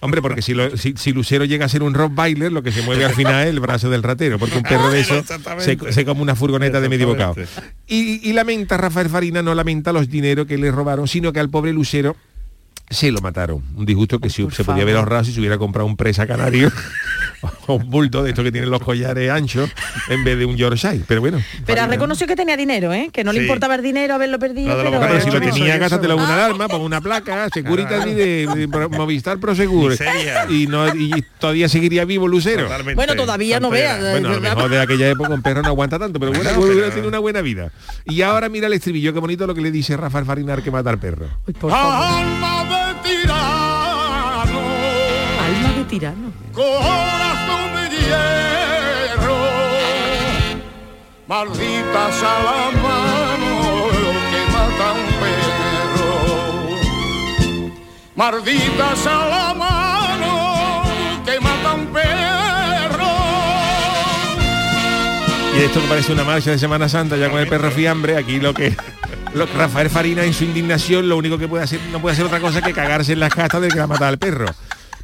Hombre, porque si, lo- si, si Lucero llega a ser un Rottweiler, lo que se mueve al final es el brazo del ratero, porque un perro de eso se, come una furgoneta de medio bocado. Y, y lamenta, Rafael Farina no lamenta los dineros que le robaron, sino que al pobre Lucero se lo mataron. Un disgusto que si, se podía haber ahorrado si se hubiera comprado un presa canario o un bulto de estos que tienen los collares anchos en vez de un Yorkshire. Pero bueno. Pero reconoció que tenía dinero, ¿eh? Que no le Sí. importaba el dinero, haberlo perdido. Pero- Claro, si lo tenía, gástatelo en una alarma, pon una placa, Securitas y de, Movistar Prosegur. Y no y todavía seguiría vivo Lucero. Totalmente. Bueno, todavía no veas. Bueno, a lo mejor de aquella época un perro no aguanta tanto, pero bueno, hubiera pero- tenido una buena vida. Y ahora mira el estribillo, qué bonito lo que le dice Rafael Farinar que mata al perro. Uy, por favor. Tirano. corazón de hierro, maldita sea la mano que mata un perro, maldita sea la mano que mata a un perro. Y esto que parece una marcha de Semana Santa ya con el perro fiambre, aquí lo que lo que Rafael Farina en su indignación lo único que puede hacer no puede hacer otra cosa que cagarse en las castas de que va a matar al perro.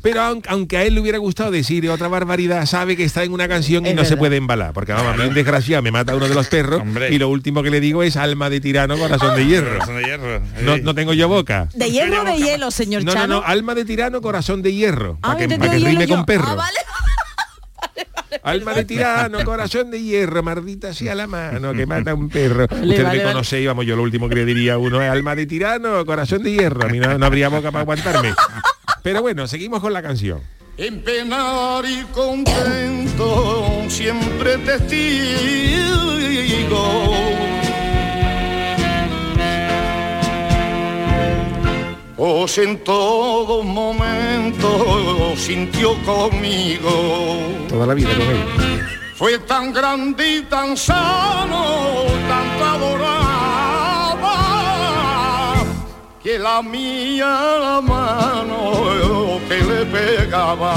Pero aunque, aunque a él le hubiera gustado decir otra barbaridad, sabe que está en una canción y Es no se puede embalar. Porque vamos, a mí un desgraciado me mata a uno de los perros Hombre. y lo último que le digo es alma de tirano, corazón de hierro. Corazón de hierro. No, Sí. no tengo yo boca. ¿De hierro o de hielo, señor No, no, Chano? no, alma de tirano, corazón de hierro. Ah, Para que, rime con perro. Ah, vale. Alma de tirano, corazón de hierro, mardita sea la mano que mata a un perro. Vale, Usted vale, me y vamos, yo lo último que le diría a uno es alma de tirano, corazón de hierro. A mí no, no habría boca para aguantarme. Pero bueno, seguimos con la canción. En penar y contento, siempre testigo. Pues en todo momento sintió conmigo. Toda la vida con él. Fue tan grande y tan sano, tanto adoraba, que la mía la mano que le pegaba.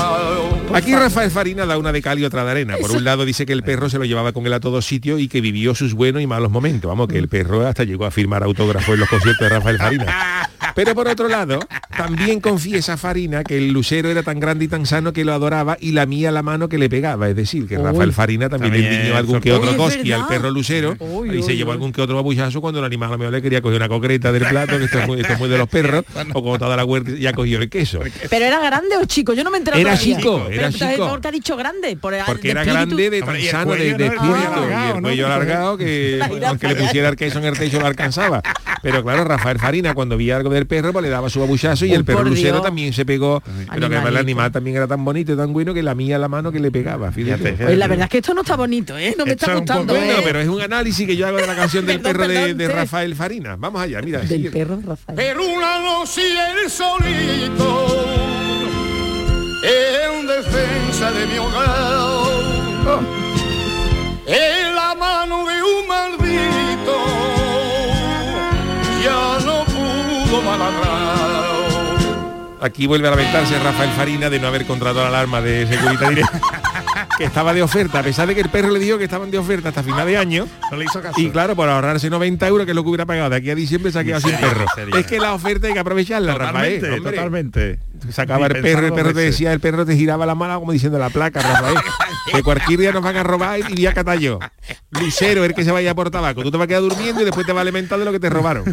Aquí Rafael Farina da una de cal y otra de arena. Por un lado dice que el perro se lo llevaba con él a todos sitios y que vivió sus buenos y malos momentos. Vamos, que el perro hasta llegó a firmar autógrafos en los conciertos de Rafael Farina. Pero por otro lado, también confiesa Farina que el lucero era tan grande y tan sano que lo adoraba y la mía la mano que le pegaba. Es decir, que Rafael Farina también, le También, endiñó algún que otro cosqui al perro lucero Uy, y se llevó algún que otro babullazo cuando el animal a lo mejor le quería coger una concreta del plato, que esto es muy, esto es muy de los perros, o como toda la huerta ya cogió el queso. ¿Pero era grande o chico? Yo no me enteré Era chico, era entonces, chico. ¿Por qué ha dicho grande? Por, Porque de era espíritu. grande, de tan Hombre, y el sano, de, de espíritu, y el cuello alargado que aunque le pusiera el queso en el techo lo alcanzaba. Pero claro, Rafael Farina cuando veía algo del perro pues le daba su abuchazo y el perro lucero también se pegó. Pero que además el animal también era tan bonito y tan bueno que la mía la mano que le pegaba. Fíjate. Pues la verdad es que esto no está bonito, ¿eh? No me está gustando. Bueno, ¿eh? pero es un análisis que yo hago de la canción del perro de. Rafael Farina. Vamos allá, mira. Del perro Rafael. Pero una noche el solito en defensa de mi hogar. En la mano de un maldito ya no pudo maladrar. Aquí vuelve a lamentarse Rafael Farina de no haber contratado la alarma de seguridad directa que estaba de oferta, a pesar de que el perro le dijo que estaban de oferta hasta final de año. No le hizo caso. Y claro, por ahorrarse 90 euros, que es lo que hubiera pagado de aquí a diciembre, se ha quedado sin perro. Es que la oferta hay que aprovecharla, Totalmente, Rafael. hombre. totalmente. Sacaba Ni el perro, el perro te decía, el perro te giraba la mano como diciendo la placa, Rafael. que cualquier día nos van a robar y día cata yo. Lucero, el que se vaya por tabaco. Tú te vas a quedar durmiendo y después te va a alimentar de lo que te robaron.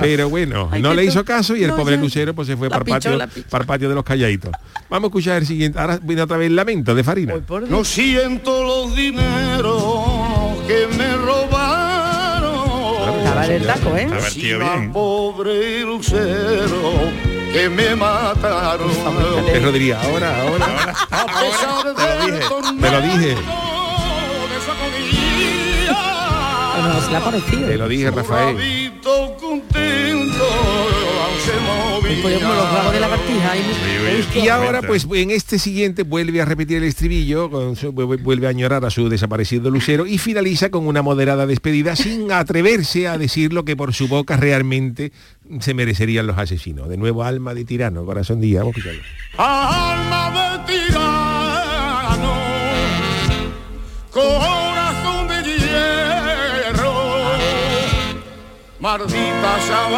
Pero bueno, Ay, no que le hizo caso y el no, pobre ya- Lucero pues se fue la pichó, patio, de los calladitos. Vamos a escuchar el siguiente. Ahora viene otra vez el lamento de Farina. No siento los dineros que me robaron. Estaba el taco, ¿eh? Si la pobre lucero que me mataron. El perro diría, ahora, ahora, ahora. A pesar del Te lo dije. Bueno, se le ha parecido. Te lo dije, Rafael. Pues como los de. Y ahora, pues en este siguiente vuelve a repetir el estribillo, con su- vu- vuelve a añorar a su desaparecido lucero y finaliza con una moderada despedida sin atreverse a decir lo que por su boca realmente se merecerían los asesinos. De nuevo, alma de tirano, corazón día. Vamos a escucharlo. Alma de tirano, corazón de hierro, maldita sea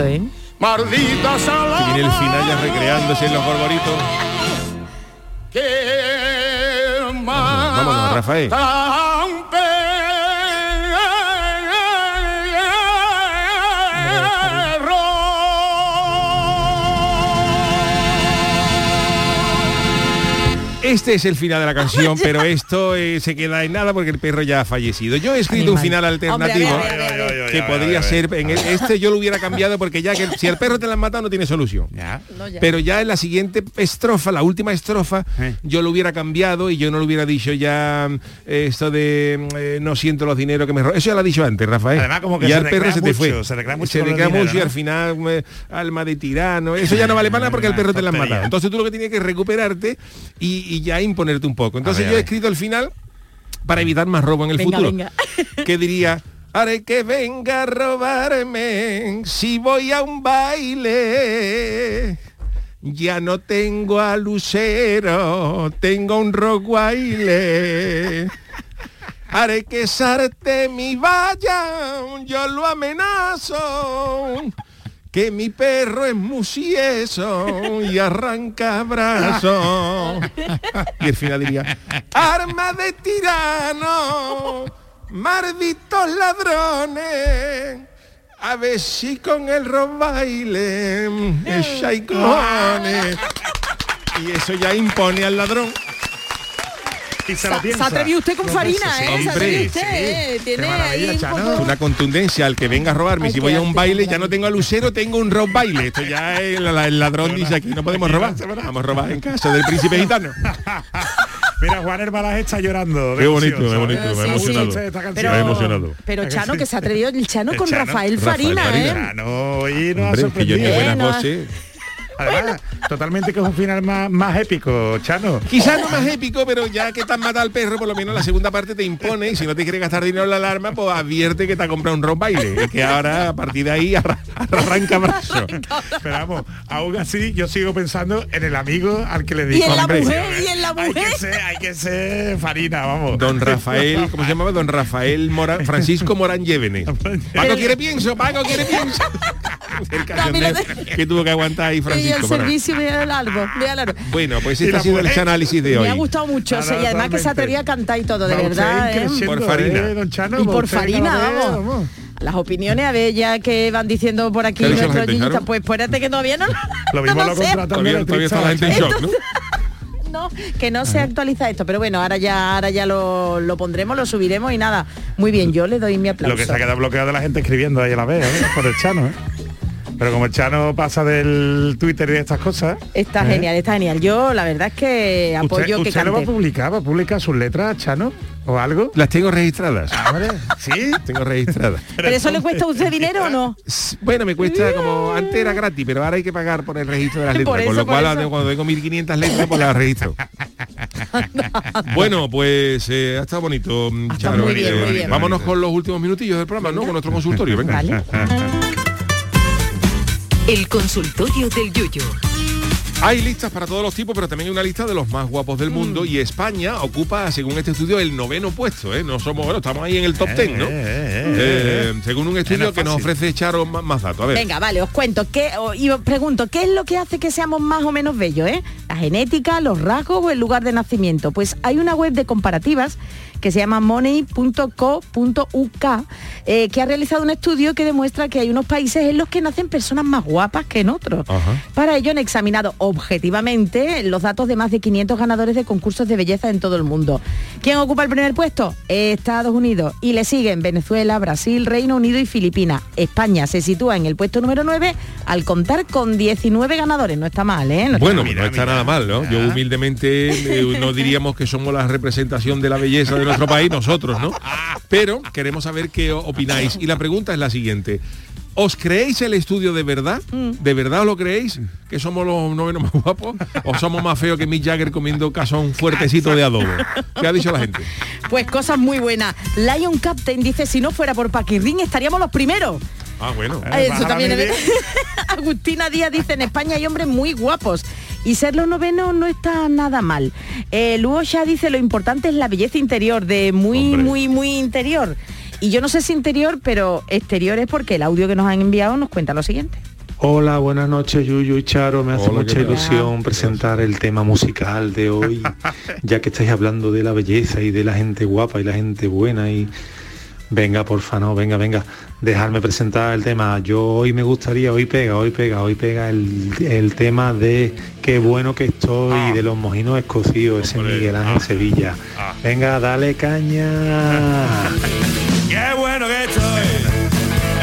esto, ¿eh? Maldita Y viene el final ya recreándose en los gorboritos. que mata Vámonos, Rafael. Este es el final de la canción, pero esto eh, se queda en nada porque el perro ya ha fallecido. Yo he escrito un final alternativo Hombre, a ver, a ver, a ver. que podría ser, en el- este yo lo hubiera cambiado porque ya que el- si el perro te la han matado no tiene solución. No, ya. Pero ya en la siguiente estrofa, la última estrofa, yo lo hubiera cambiado y yo no lo hubiera dicho ya eh, esto de mm, eh, no siento los dineros que me ro-". Eso ya lo ha dicho antes, Rafael. Además, como que ya se el perro se te mucho, fue. se recrea mucho Se dinero, mucho y ¿no? al final alma de tirano. Eso ya no vale para nada porque el perro te la han matado. Entonces tú lo que tienes que es recuperarte y, y ya imponerte un poco. Entonces ver, yo he escrito el final para evitar más robo en el Venga, futuro. venga. que diría haré que venga a robarme si voy a un baile ya no tengo a Lucero tengo un roguaile haré que sarte mi valla yo lo amenazo que mi perro es musieso y arranca brazos. Y el final diría, arma de tirano, malditos ladrones, a ver si con el robaile echáis cojones. Y eso ya impone al ladrón. Y se Se, lo se atrevió usted con Farina, ¿eh? sí, Se hombre, atrevió usted, sí. ¿eh? Tiene ahí un Una contundencia al que venga a robarme. Ay, si voy a un baile, ya no tengo a Lucero, tengo un rock baile. Esto ya es el ladrón dice aquí, no podemos robar. Vamos a robar en casa del príncipe gitano. Mira, Juan Herbalaje está llorando. Qué bonito, qué bonito, ¿sabes? me ha emocionado. Canción. Me ha emocionado. Pero Chano, que se atrevió el Chano con. Rafael Farina. ¿eh? Chano, hoy nos ha Hombre, que yo ni sorprendido. buenas no. voces. Además, totalmente que es un final más, más épico, Chano. Quizás no más épico, pero ya que te has matado al perro, por lo menos la segunda parte te impone y si no te quieres gastar dinero en la alarma, pues advierte que te ha comprado un rock baile. Y que ahora a partir de ahí arra- arranca brazo. Pero vamos, aún así yo sigo pensando en el amigo al que le Y digo. en la Hombre. mujer, y en la Hay mujer. que ser, hay que ser farina, vamos. Don Rafael, ¿cómo se llamaba? Don Rafael Morán, Francisco Morán Llévenes. Paco quiere pienso, Paco quiere pienso. El cachondeo que tuvo que aguantar ahí El servicio vea largo, vea largo. Bueno, pues este ha sido el análisis de Me ha hoy. gustado mucho, o sea, no, y además que se atrevía a cantar y todo, de Va verdad, ¿eh? Por Farina. ¿eh, don Chano? Y por Farina, vamos. Las opiniones, a ver, ya que van diciendo por aquí ¿Qué ha dicho la nuestros pues espérate que todavía no Lo mismo no lo sé. contratan Todavía, de todavía está la gente en shock, ¿no? No, que no se actualiza esto, pero bueno, ahora ya ahora ya lo, lo pondremos, lo subiremos y nada. Muy bien, yo le doy mi aplauso. Lo que se ha quedado bloqueado de la gente escribiendo ahí a la vez, ¿eh? por el Chano, ¿eh? Pero como el Chano pasa del Twitter y de estas cosas. Está ¿eh? genial, está genial. Yo la verdad es que apoyo ¿Usted, que usted lo va a cante. publicar? ¿Va a publicar sus letras, Chano? ¿O algo? Las tengo registradas. ¿Sí? Tengo registradas. ¿Pero eso le cuesta a usted dinero o no? Bueno, me cuesta como antes era gratis, pero ahora hay que pagar por el registro de las letras, Por con eso, lo cual eso. cuando tengo 1500 letras pues las registro. bueno, pues eh, ha estado bonito, Charo. muy bien, Eh, muy bien. Vámonos con los últimos minutillos del programa, ¿no? Con nuestro consultorio, venga. El consultorio del Yuyo. Hay listas para todos los tipos, pero también hay una lista de los más guapos del mundo y España ocupa, según este estudio, el noveno puesto, ¿eh? No somos, bueno, estamos ahí en el top ten, ¿no? Eh, según un estudio que nos ofrece Charo más, más datos. A ver. Venga, vale, os cuento qué o- y os pregunto, ¿qué es lo que hace que seamos más o menos bellos, eh? La genética, los rasgos o el lugar de nacimiento. Pues hay una web de comparativas que se llama money.co.uk eh, que ha realizado un estudio que demuestra que hay unos países en los que nacen personas más guapas que en otros. Para ello han examinado objetivamente los datos de más de 500 ganadores de concursos de belleza en todo el mundo. ¿Quién ocupa el primer puesto? Estados Unidos. Y le siguen Venezuela, Brasil, Reino Unido y Filipinas. España se sitúa en el puesto número 9 al contar con 19 ganadores. No está mal, ¿eh? No está Bueno, mal. no está nada mal, ¿no? Yo humildemente eh, no diríamos que somos la representación de la belleza de nuestro país, nosotros, ¿no? Pero queremos saber qué opináis. Y la pregunta es la siguiente. ¿Os creéis el estudio de verdad? ¿De verdad os lo creéis? ¿Que somos los novenos más guapos? ¿O somos más feos que Mick Jagger comiendo casón fuertecito de adobo? ¿Qué ha dicho la gente? Pues cosas muy buenas. Lion Captain dice, si no fuera por Paquirrín estaríamos los primeros. Ah, bueno. Eso también es Agustina Díaz dice, en España hay hombres muy guapos. Y ser los novenos no está nada mal. Eh, Luo Shah dice, lo importante es la belleza interior, de muy, muy, muy interior. Y yo no sé si interior, pero exterior es porque el audio que nos han enviado nos cuenta lo siguiente. Hola, buenas noches Yuyu y Charo. Me hace Hola, mucha ilusión presentar el tema musical de hoy, ya que estáis hablando de la belleza y de la gente guapa y la gente buena y venga, porfa, no, venga, venga, dejarme presentar el tema. Yo hoy me gustaría, hoy pega, hoy pega, hoy pega el, el tema de qué bueno que estoy y de los mojinos escocidos, ese Miguel Ángel Sevilla. Venga, dale caña. ¡Qué bueno que estoy!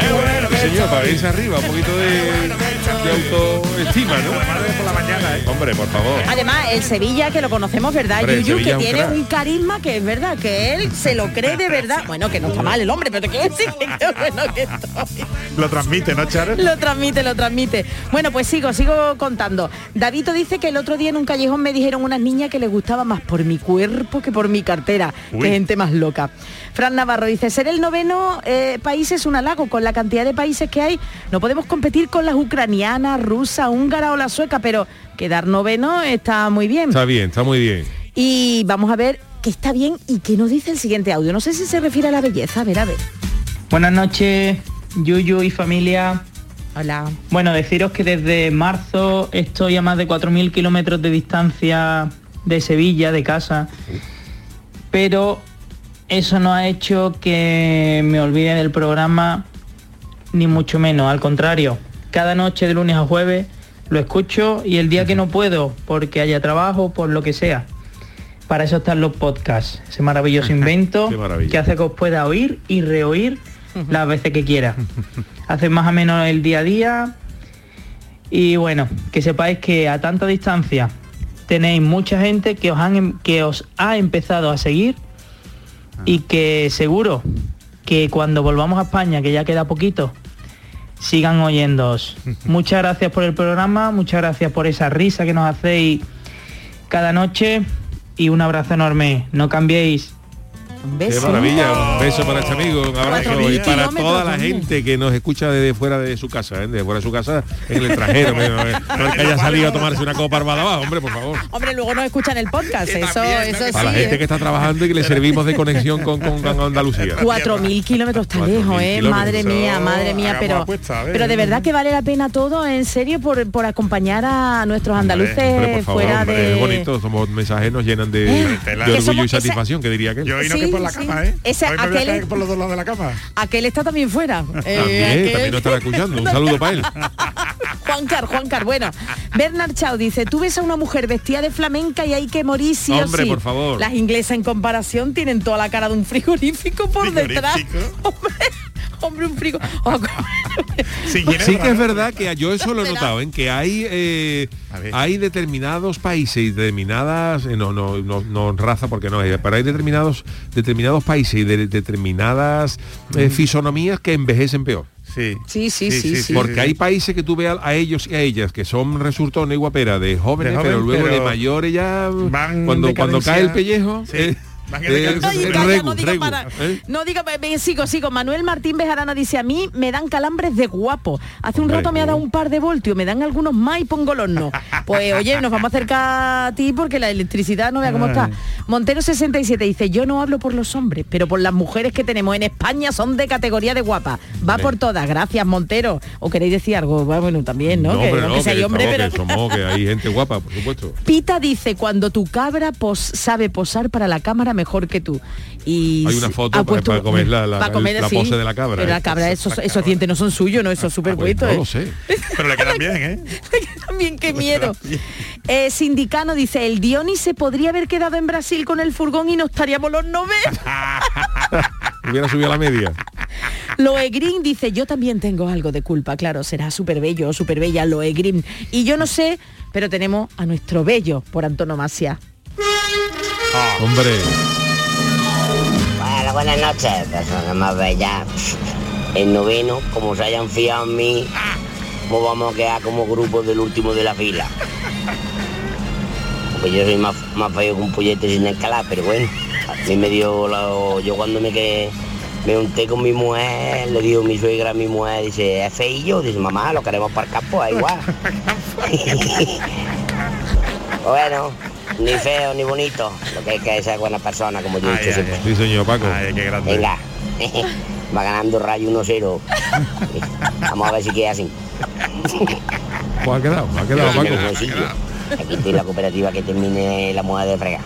¡Qué bueno que Señor, para irse arriba, un poquito de, de autoestima, ¿no? por la mañana, ¿eh? Hombre, por favor. Además, el Sevilla, que lo conocemos, ¿verdad? Hombre, Yuyu, que un tiene crack. un carisma que es verdad, que él se lo cree de verdad. Bueno, que no está mal el hombre, pero te quiero decir que bueno que estoy. Lo transmite, ¿no, Charo? Lo transmite, lo transmite. Bueno, pues sigo, sigo contando. Davito dice que el otro día en un callejón me dijeron unas niñas que les gustaba más por mi cuerpo que por mi cartera. Uy. Qué gente más loca. Fran Navarro dice, ser el noveno eh, país es un halago. Con la cantidad de países que hay, no podemos competir con las ucranianas, rusa, húngara o la sueca, pero quedar noveno está muy bien. Está bien, está muy bien. Y vamos a ver qué está bien y qué nos dice el siguiente audio. No sé si se refiere a la belleza. A ver, a ver. Buenas noches, Yuyu y familia. Hola. Bueno, deciros que desde marzo estoy a más de 4.000 kilómetros de distancia de Sevilla, de casa, pero eso no ha hecho que me olvide del programa, ni mucho menos, al contrario. Cada noche de lunes a jueves lo escucho y el día que no puedo, porque haya trabajo, por lo que sea. Para eso están los podcasts, ese maravilloso invento que hace que os pueda oír y reoír las veces que quiera. Hace más o menos el día a día. Y bueno, que sepáis que a tanta distancia tenéis mucha gente que os, han, em- que os ha empezado a seguir y que seguro que cuando volvamos a España, que ya queda poquito, sigan oyéndoos. Muchas gracias por el programa, muchas gracias por esa risa que nos hacéis cada noche y un abrazo enorme. No cambiéis. Un Qué maravilla, un beso para este amigo, un abrazo y para toda la gente que nos escucha desde fuera de su casa, ¿eh? de fuera de su casa en el extranjero, no, no, no que haya salido a tomarse una copa armada hombre, por favor. Hombre, luego nos escuchan el podcast. Eso, eso sí. Para la gente que está trabajando y que le servimos de conexión con, con, con Andalucía. 4.000 kilómetros está lejos, ¿eh? Madre mía, madre mía, pero, apuesta, a ver. pero de verdad que vale la pena todo, en serio, por, por acompañar a nuestros andaluces Hombre, por favor, fuera hombre, de... es bonito, somos mensajes nos llenan de, Eh, de orgullo y esa- satisfacción, que diría que Yo hoy no por la cama, ¿eh? Ese, Hoy me voy a aquel, caer por los dos lados de la cama. aquel está también fuera. Eh, También, aquel- también nos estará escuchando. Un saludo para él. Juancar, Juancar, bueno. Bernard Chao dice, tú ves a una mujer vestida de flamenca y hay que morir sí Hombre, o sí. por favor. Las inglesas en comparación tienen toda la cara de un frigorífico por detrás. Hombre, Hombre, un frigo. Sí que es verdad que yo eso lo he notado, en que hay eh, hay determinados países y determinadas eh, no, no, no, no raza porque no es, pero hay determinados determinados países y de, determinadas eh, fisonomías que envejecen peor. Sí. Sí, sí, sí, sí. Porque hay países que tú ves a, a ellos y a ellas que son resultones y guaperas de jóvenes, De joven, pero luego de mayores ya van cuando, cuando cae el pellejo. Eh, eh, eh, calla, regu, no diga regu, para. ¿eh? No sigo, sigo. Manuel Martín Bejarano dice, a mí me dan calambres de guapo. Hace un Hombre, rato me ha dado un par de voltios, me dan algunos más y pongo el horno. Pues oye, nos vamos a acercar a ti porque la electricidad no vea cómo está. Montero 67 dice, yo no hablo por los hombres, pero por las mujeres que tenemos en España son de categoría de guapa. Va por todas, gracias Montero. ¿O queréis decir algo? Bueno, también, ¿no? No, que, no, sea que, hombre, pero... que somos, que hay gente guapa, por supuesto. Pita dice, cuando tu cabra pos- sabe posar para la cámara mejor que tú. Y Hay una foto para- para comer la- la- para comer, la sí. pose de la cabra, Pero ¿eh? la cabra, esos, esos dientes no son suyos, no, eso es súper Pues puesto. no ¿eh? lo sé. Pero le quedan bien, ¿eh? También qué miedo. Eh, Sindicano dice, el Dionis se podría haber quedado en Brasil con el furgón y no estaríamos los novenos. Hubiera subido a la media. Loe Green dice, yo también tengo algo de culpa, claro, será súper bello o súper bella Loe Green. Y yo no sé, pero tenemos a nuestro bello por antonomasia. Hombre. Bueno, buenas noches, personas más bellas. El noveno, como se hayan fiado en mí, ¿cómo vamos a quedar como grupo del último de la fila? Porque yo soy más, más feo que un pollete sin escalar, pero bueno, a mí me dio la... Yo cuando me quedé, me unté con mi mujer, le digo mi suegra a mi mujer, dice, es feillo, dice, mamá, lo queremos para el campo, da igual. bueno, ni feo ni bonito, lo que hay que ser buena persona, como yo he dicho siempre. Sí, señor Paco. Venga, va ganando Rayo 1-0. Vamos a ver si queda así. Pues ha quedado, ha quedado Paco. Aquí estoy la cooperativa que termine la moda de fregar.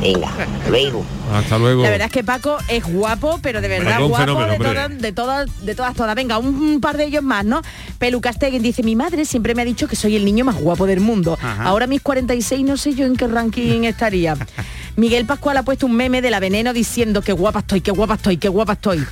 Venga, luego. Hasta luego. La verdad es que Paco es guapo, pero de verdad guapo fenómeno, de, todas, de todas, de todas, todas. Venga, un, un par de ellos más, ¿no? Pelucas Teguen dice, mi madre siempre me ha dicho que soy el niño más guapo del mundo. Ajá. Ahora mis 46 no sé yo en qué ranking estaría. Miguel Pascual ha puesto un meme de la veneno diciendo que guapa estoy, qué guapa estoy, qué guapa estoy.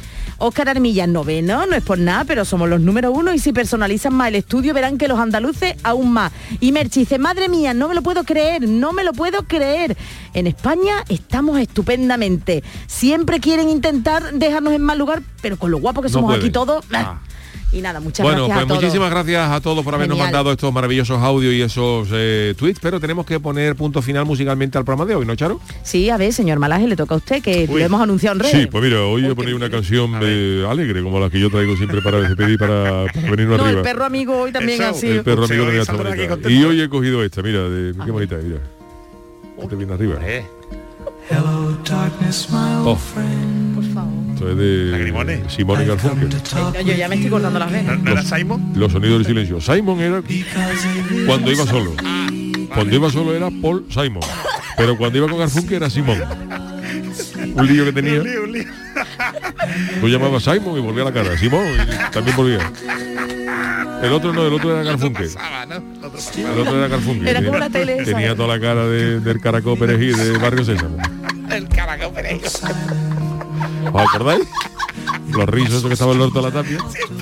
Óscar Armillas noveno, no es por nada, pero somos los número uno y si personalizan más el estudio verán que los andaluces aún más. Y Merchi dice, madre mía, no me lo puedo creer, no me lo puedo creer. En España estamos estupendamente. Siempre quieren intentar dejarnos en mal lugar, pero con lo guapo que No somos aquí todos. ah. Y nada, muchas Bueno, gracias pues a todos. muchísimas gracias a todos por habernos Genial. mandado estos maravillosos audios y esos eh, tweets, pero tenemos que poner punto final musicalmente al programa de hoy, ¿no, Charo? Sí, a ver, señor Malaje, le toca a usted, que lo hemos anunciado en redes. Sí, pues mira, hoy voy a poner una canción eh, alegre, como la que yo traigo siempre para despedir, para, para venirnos No, el arriba. perro amigo hoy también así. el perro amigo hoy de saldrá aquí bonita. contento. Y hoy he cogido esta, mira, de, qué bonita, mira. Este viene arriba. Oh. Esto es de Simón y Garfunkel. No, yo ya me estoy cortando las venas. ¿No era Simon? Los sonidos del silencio. Simon era cuando iba solo. Cuando iba solo era Paul Simon. Pero cuando iba con Garfunkel era Simón. Un lío que tenía. Lo llamaba Simon y volvía la cara. Simón y también volvía. El otro no, el otro era Garfunkel. El otro era Garfunkel. Era como Tenía- la tele. Tenía toda la cara de- del caracol perejil de Barrio Sésamo. El caracol perejo. ¿Os acordáis? Los rizos que estaba en el orto de la tapia.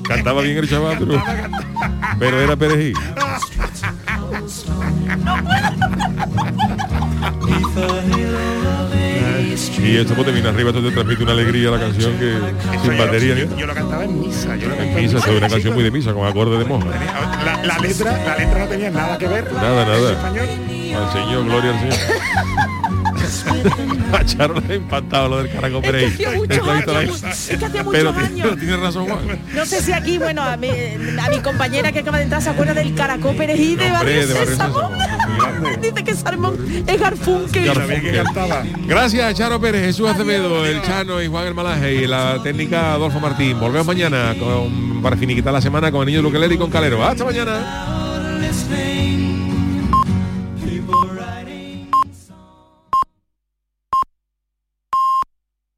Cantaba bien el chaval, pero, pero era perejil. Y esto pues te viene arriba, esto te transmite una alegría a la canción que sin batería Yo, yo lo cantaba en misa. Yo lo En cantaba misa, esto es una canción muy de misa, con acorde de monja. La, la letra, la letra no tenía nada que ver. Nada, en nada. Al Señor, gloria al Señor. A Charo le ha impactado lo del caracol hacía Pero, tiene- razón Juan. No sé si aquí, bueno, a mi, a mi compañera que acaba de entrar se acuerda del caracol perejil de Hombre, Barrio de Barrio Sésamo. Dice que Salmón es Garfunkel. Garfunkel. Gracias Charo Pérez, Jesús Acevedo, el Chano y Juan el Malaje y la técnica Adolfo Martín. Volvemos mañana con, para finiquitar la semana con el niño Luquelele y con Calero. Hasta mañana.